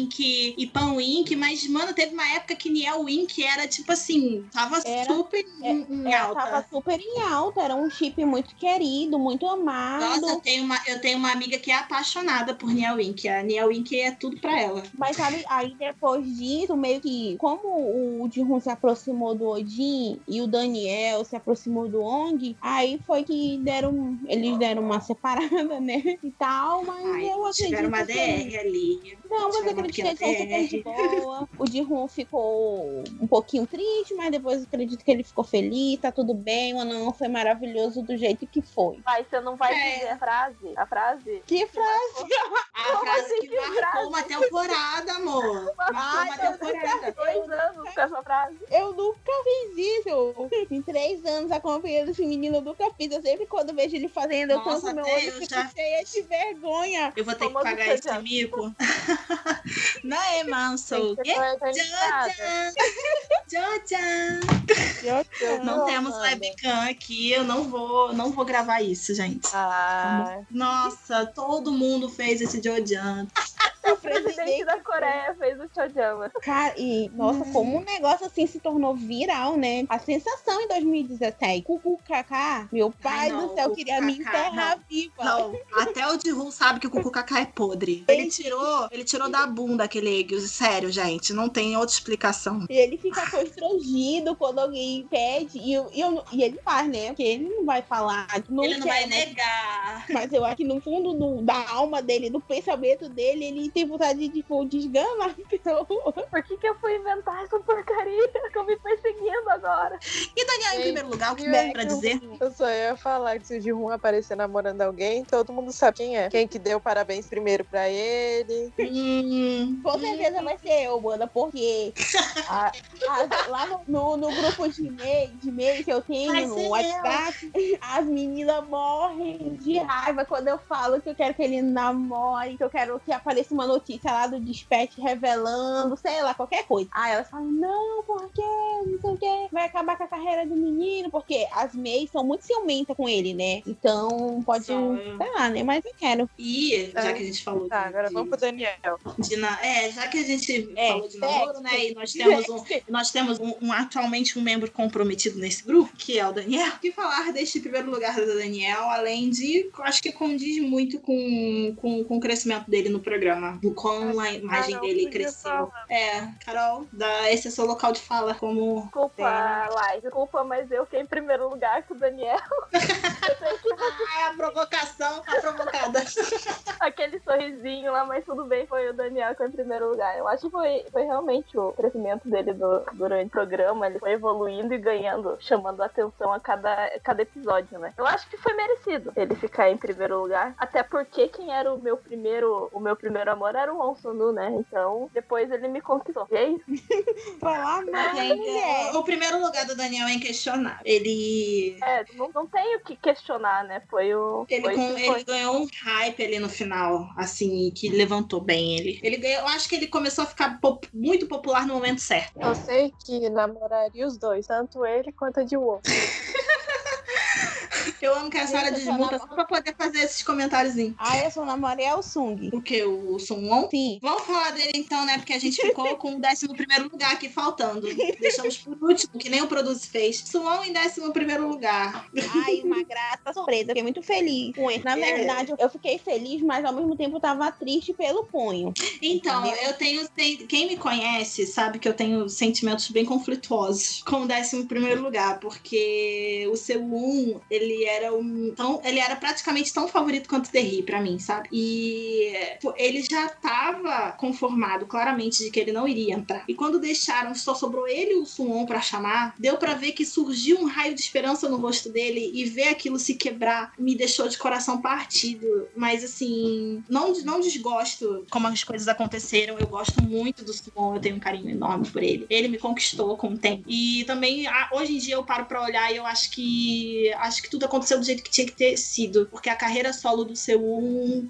e Pan Wink, mas, mano, teve uma época que Niel Wink era tipo assim, tava Era- super em, em alta. tava super em alta, era um chip muito querido, muito amado. Nossa, eu tenho, uma, eu tenho uma amiga que é apaixonada por Niel Wink. A Niel Wink é tudo pra ela. Mas sabe, aí depois disso, meio que, como o Jihun se aproximou do Odin e o Daniel se aproximou do Ong, aí foi que deram, eles deram uma separada, né? E tal, mas Ai, eu acredito tiveram uma que... DR ali. Não, mas eu acredito que pequena de boa. O Jihun ficou um pouquinho triste, mas depois eu acredito que ele ficou feliz, tá tudo bem, o não foi maravilhoso do jeito que foi. Vai, você não vai É. dizer a frase? A frase? Que frase? A Como frase assim, que que marcou frase? uma temporada, amor. Marcou Ai, uma eu temporada. Dois anos com essa frase. Eu nunca fiz isso. Em três anos acompanhando esse menino, eu nunca fiz. Eu sempre quando vejo ele fazendo, eu Nossa, tanto meu olho eu fico já- cheia de vergonha. Eu vou ter que Famoso pagar esse mico. Não é, manso. Tem que ser eternizada. Jojan! Eu- Não temos webcam aqui, eu não vou, não vou gravar isso, gente. Ah, Nossa, todo mundo fez esse Jojan. O presidente da Coreia fez o Chojama. Cara, e nossa, como um negócio assim se tornou viral, né? A sensação em 2017. Cucu Kaká, meu pai Ai, não, do céu, queria me Kaká, enterrar viva. Não, até o Jihu sabe que o Cucu Kaká é podre. Ele tirou, ele tirou da bunda aquele egg. Sério, gente, não tem outra explicação. E ele fica constrangido quando alguém pede. E, eu, e, eu- e ele faz, né? Porque ele não vai falar. Não ele não quer, vai mas- negar. Mas eu acho que no fundo do- da alma dele, do pensamento dele, ele tem vontade de, tipo, desgamar a pessoa. Por que, que eu fui inventar essa porcaria? Ficam me perseguindo agora. E Daniel, em Ei, primeiro lugar, o que tem o- pra dizer? eu só ia falar que se o Jihun aparecer namorando alguém, todo mundo sabe quem é. Quem que deu parabéns primeiro pra ele. Hum, Com certeza vai ser eu, Banda, porque a- a- lá no, no- grupo de e-mail, de e-mail que eu tenho no ser WhatsApp, as meninas morrem de raiva quando eu falo que eu quero que ele namore, que eu quero que apareça uma notícia lá do Dispatch revelando, sei lá, qualquer coisa. Aí elas falam, não, porque não sei o que, vai acabar com a carreira do menino, porque as MEIs são muito ciumentas com ele, né? Então pode, São. sei lá, né? Mas eu quero. E, já que a gente falou Tá, de, agora vamos pro Daniel. de na- É, já que a gente É, falou de namoro, né? E nós temos, um, nós temos um, um- atualmente um membro comprometido nesse grupo, que é o Daniel. O que falar deste primeiro lugar do Daniel, além de. eu Acho que condiz muito com, com, com o crescimento dele no programa. Do quão a imagem não dele cresceu. falar. É, Carol, dá, esse é seu local de fala como. Desculpa, Lai. Desculpa, mas eu fiquei em primeiro lugar com o Daniel. Ah, a provocação tá provocada. Aquele sorrisinho lá, mas tudo bem, foi o Daniel que foi em primeiro lugar. Eu acho que foi, foi realmente o crescimento dele do- durante o programa. Ele foi evoluindo e ganhando, chamando atenção a cada, cada episódio, né? Eu acho que foi merecido ele ficar em primeiro lugar. Até porque quem era o meu primeiro, o meu primeiro amor era o Won Sunu, né? Então, depois ele me conquistou. E é isso. Falar mais, Gente, o primeiro lugar do Daniel é inquestionável. Ele. É, não, não tem o que questionar, né? Foi o. Ele, foi, com- foi. ele ganhou um hype ali no final, assim, que levantou bem ele. Ele ganhou, eu acho que ele começou a ficar pop- muito popular no momento certo. Eu sei que namoraria os dois, tanto ele quanto a de Won. Eu amo que a só desmuta namoro- só pra poder fazer esses comentáriozinhos. Ah, eu sou namorei é o Sung. O que? O Sunwon? Sim. Vamos falar dele então, né? Porque a gente ficou com o 11 primeiro lugar aqui faltando. Deixamos por último, que nem o Produce fez. Sunwon em 11 primeiro lugar. Ai, uma grata surpresa. Fiquei muito feliz com ele. Na É. verdade, eu fiquei feliz, mas ao mesmo tempo tava triste pelo punho. Então, eu tenho. quem me conhece sabe que eu tenho sentimentos bem conflituosos com o 11 primeiro lugar, porque o seu 1, ele era um. Tão, ele era praticamente tão favorito quanto Derry pra mim, sabe? E ele já tava conformado claramente de que ele não iria entrar. E quando deixaram, só sobrou ele e o Suwon pra chamar, deu pra ver que surgiu um raio de esperança no rosto dele e ver aquilo se quebrar me deixou de coração partido. Mas assim, não, não desgosto como as coisas aconteceram. Eu gosto muito do Suwon, eu tenho um carinho enorme por ele. Ele me conquistou com o tempo. E também, a- hoje em dia, eu paro pra olhar e eu acho que acho que tudo aconteceu do jeito que tinha que ter sido. Porque a carreira solo do Seu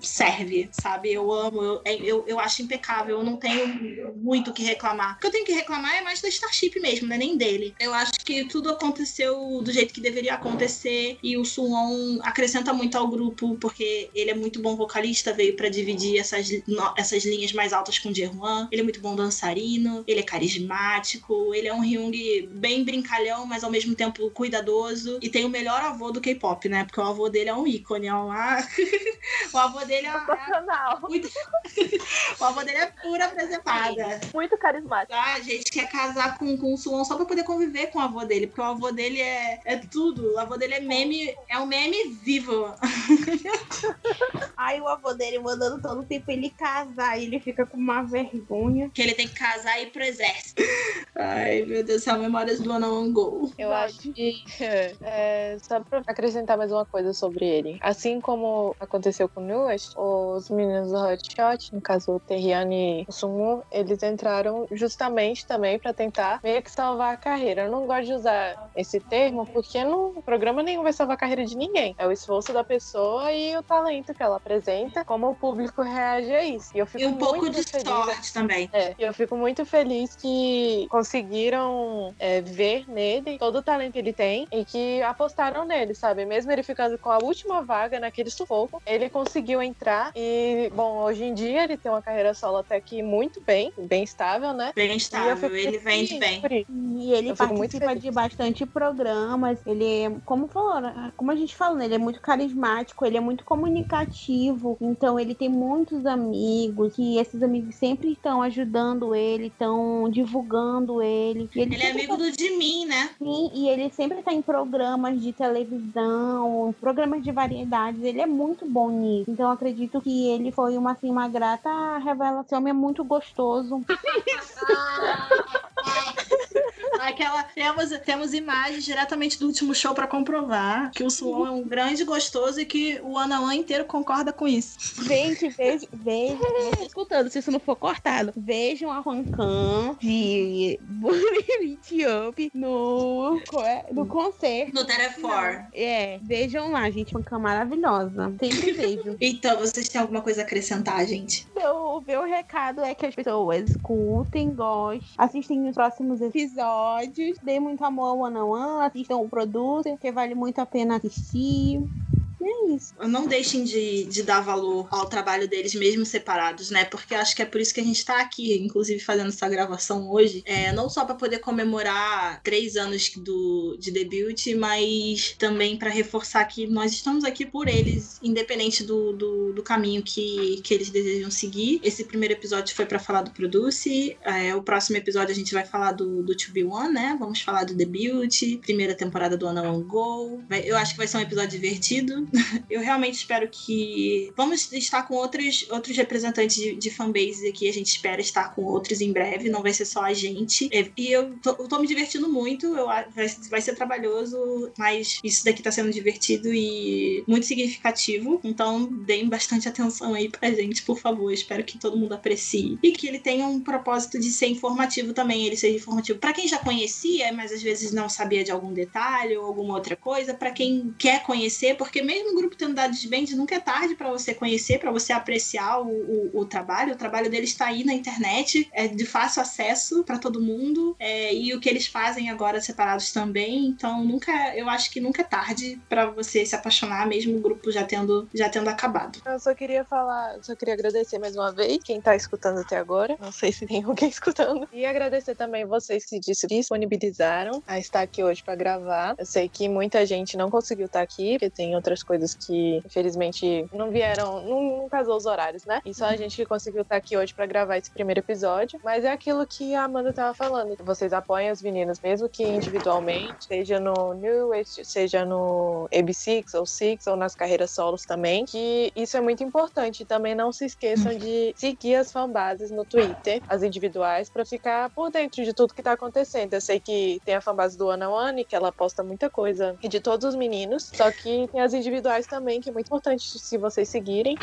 serve, sabe? Eu amo, eu, eu, eu acho impecável. Eu não tenho muito o que reclamar. O que eu tenho que reclamar é mais da Starship mesmo, não é nem dele. Eu acho que tudo aconteceu do jeito que deveria acontecer. E o Suwon acrescenta muito ao grupo, porque ele é muito bom vocalista, veio pra dividir essas, no- essas linhas mais altas com o Jehuan. Ele é muito bom dançarino, ele é carismático, ele é um Hyung bem brincalhão, mas ao mesmo tempo cuidadoso. E tem o melhor avô do K-pop K-pop, né? Porque o avô dele é um ícone, é uma... o avô dele é, Sensacional. muito... o avô dele é pura preservada. Muito carismático. Ah, a gente quer casar com, com o Suon só pra poder conviver com o avô dele, porque o avô dele é, é tudo. O avô dele é meme, é um meme vivo. Aí o avô dele mandando todo tempo ele casar e ele fica com uma vergonha. Que ele tem que casar e ir pro exército. Ai, meu Deus céu, memórias do Anon Go. Eu acho que, é, só pra acrescentar mais uma coisa sobre ele. Assim como aconteceu com o Nuas, os meninos do Hotshot, no caso o Terriane e o Sumu, eles entraram justamente também pra tentar meio que salvar a carreira. Eu não gosto de usar esse termo porque no programa nenhum vai salvar a carreira de ninguém. É o esforço da pessoa e o talento que ela apresenta, como o público reage a isso. E eu fico E um pouco muito de feliz sorte também. é, e eu fico muito feliz que conseguiram é, ver nele todo o talento que ele tem e que apostaram nele, sabe? Mesmo ele ficando com a última vaga naquele sufoco, ele conseguiu entrar e, bom, hoje em dia ele tem uma carreira solo até que muito bem, bem estável, né? Bem estável, ele vende bem. E ele Eu participa de bastante programas. Ele é, como falou, né? como a gente falou, né? ele é muito carismático, ele é muito comunicativo. Então ele tem muitos amigos e esses amigos sempre estão ajudando ele, estão divulgando ele. E Ele é amigo do Jimin, né? Sim, e ele sempre tá em programas de televisão, programas de variedades. Ele é muito bom nisso. Então acredito que ele foi uma, assim, uma grata revelação. É muito gostoso. Aquela, temos, temos imagens diretamente do último show pra comprovar que o Suon é um grande gostoso e que o Anawan inteiro concorda com isso. Gente, veja, veja, você escutando, se isso não for cortado, vejam a Juan de Bonnie Up no, é, no concerto. No Terefor. É, vejam lá, gente, Juan maravilhosa. Sempre vejo. Então, vocês têm alguma coisa a acrescentar, gente? Meu, meu recado é que as pessoas escutem, gostem, assistem os próximos episódios, dê muito amor ao One on One, assistam o produto, que vale muito a pena assistir. E é isso. Não deixem de, de dar valor ao trabalho deles, mesmo separados, né? Porque acho que é por isso que a gente tá aqui, inclusive fazendo essa gravação hoje. É, não só para poder comemorar três anos do, de debut, mas também para reforçar que nós estamos aqui por eles, independente do, do, do caminho que, que eles desejam seguir. Esse primeiro episódio foi para falar do Produce. É, o próximo episódio a gente vai falar do, do To Be One, né? Vamos falar do debut, primeira temporada do Ana One Go. Vai- Eu acho que vai ser um episódio divertido. Eu realmente espero que. Vamos estar com outros, outros representantes de, de fanbase aqui. A gente espera estar com outros em breve. Não vai ser só a gente. É, E eu tô, eu tô me divertindo muito. Eu, vai, vai ser trabalhoso, mas isso daqui tá sendo divertido e muito significativo. Então, deem bastante atenção aí pra gente, por favor. Espero que todo mundo aprecie. E que ele tenha um propósito de ser informativo também. Ele seja informativo pra quem já conhecia, mas às vezes não sabia de algum detalhe ou alguma outra coisa. Pra quem quer conhecer, porque mesmo o grupo tendo de band, nunca é tarde pra você conhecer, pra você apreciar o, o, o trabalho. O trabalho deles está aí na internet, é de fácil acesso pra todo mundo. é, e o que eles fazem agora separados também. Então, nunca, eu acho que nunca é tarde pra você se apaixonar, mesmo o grupo já tendo, já tendo acabado. Eu só queria falar, só queria agradecer mais uma vez quem tá escutando até agora. Não sei se tem alguém escutando. E agradecer também vocês que se disponibilizaram a estar aqui hoje pra gravar. Eu sei que muita gente não conseguiu estar aqui, porque tem outras coisas que, infelizmente, não vieram, não, não casou os horários, né? E só a gente que conseguiu estar aqui hoje pra gravar esse primeiro episódio. Mas é aquilo que a Amanda tava falando. Vocês apoiam as meninas, mesmo que individualmente, seja no New West, seja no AB6 ou Six, ou nas carreiras solos também, que isso é muito importante. Também não se esqueçam de seguir as fanbases no Twitter, as individuais, pra ficar por dentro de tudo que tá acontecendo. Eu sei que tem a fanbase do Ana One, que ela posta muita coisa e de todos os meninos, só que tem as individuais também, que é muito importante se vocês seguirem.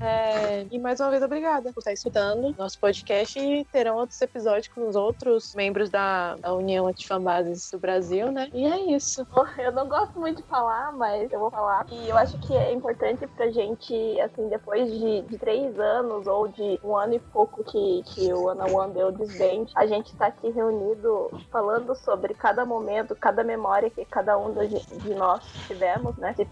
É, E mais uma vez, obrigada por estar escutando nosso podcast e terão outros episódios com os outros membros da, da União Antifanbases do Brasil, né? E é isso. Eu não gosto muito de falar, mas eu vou falar. E eu acho que é importante pra gente, assim, depois de, de três anos ou de um ano e pouco que, que o Ana One deu desband, a gente tá aqui reunido falando sobre cada momento, cada memória que cada um de, de nós tivemos, né, nesse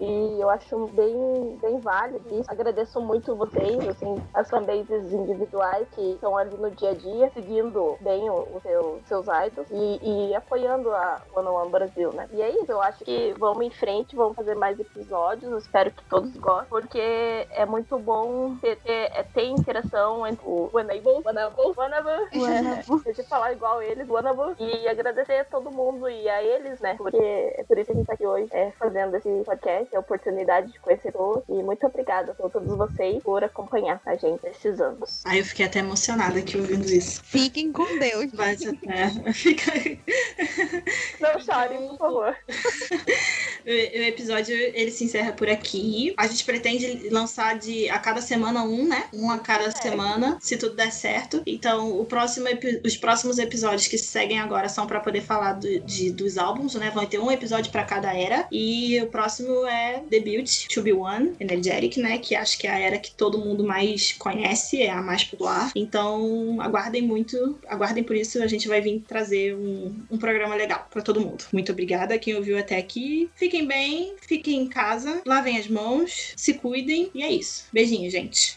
E eu acho bem, bem válido isso. Agradeço muito vocês, assim, as fanbases individuais que estão ali no dia a dia, seguindo bem os seu, seus idols e, e apoiando a One One Brasil, né? E é isso, eu acho que vamos em frente, vamos fazer mais episódios, espero que todos gostem, porque é muito bom ter, ter, é, ter interação entre o Enable, Enable, deixa eu falar igual eles, Enable, e agradecer a todo mundo e a eles, né? Porque é por isso que a gente tá aqui hoje, é, fazendo esse podcast, a oportunidade de conhecer todos, e muito obrigada a todos vocês por acompanhar a gente nesses anos. Ai, eu fiquei até emocionada aqui ouvindo isso. Fiquem com Deus. Bate até. Fica... Não chorem, por favor. o episódio ele se encerra por aqui. A gente pretende lançar de a cada semana um, né? Um a cada é. semana, se tudo der certo. Então, o próximo os próximos episódios que seguem agora são para poder falar do, de, dos álbuns, né? Vão ter um episódio para cada era. E o próximo é Debut To Be One, Energetic, né? Que acho que é a era que todo mundo mais conhece, é a mais popular. Então, aguardem muito, aguardem por isso. A gente vai vir trazer um, um programa legal para todo mundo. Muito obrigada quem ouviu até aqui. Fiquem bem, fiquem em casa, lavem as mãos, se cuidem e é isso. Beijinho, gente.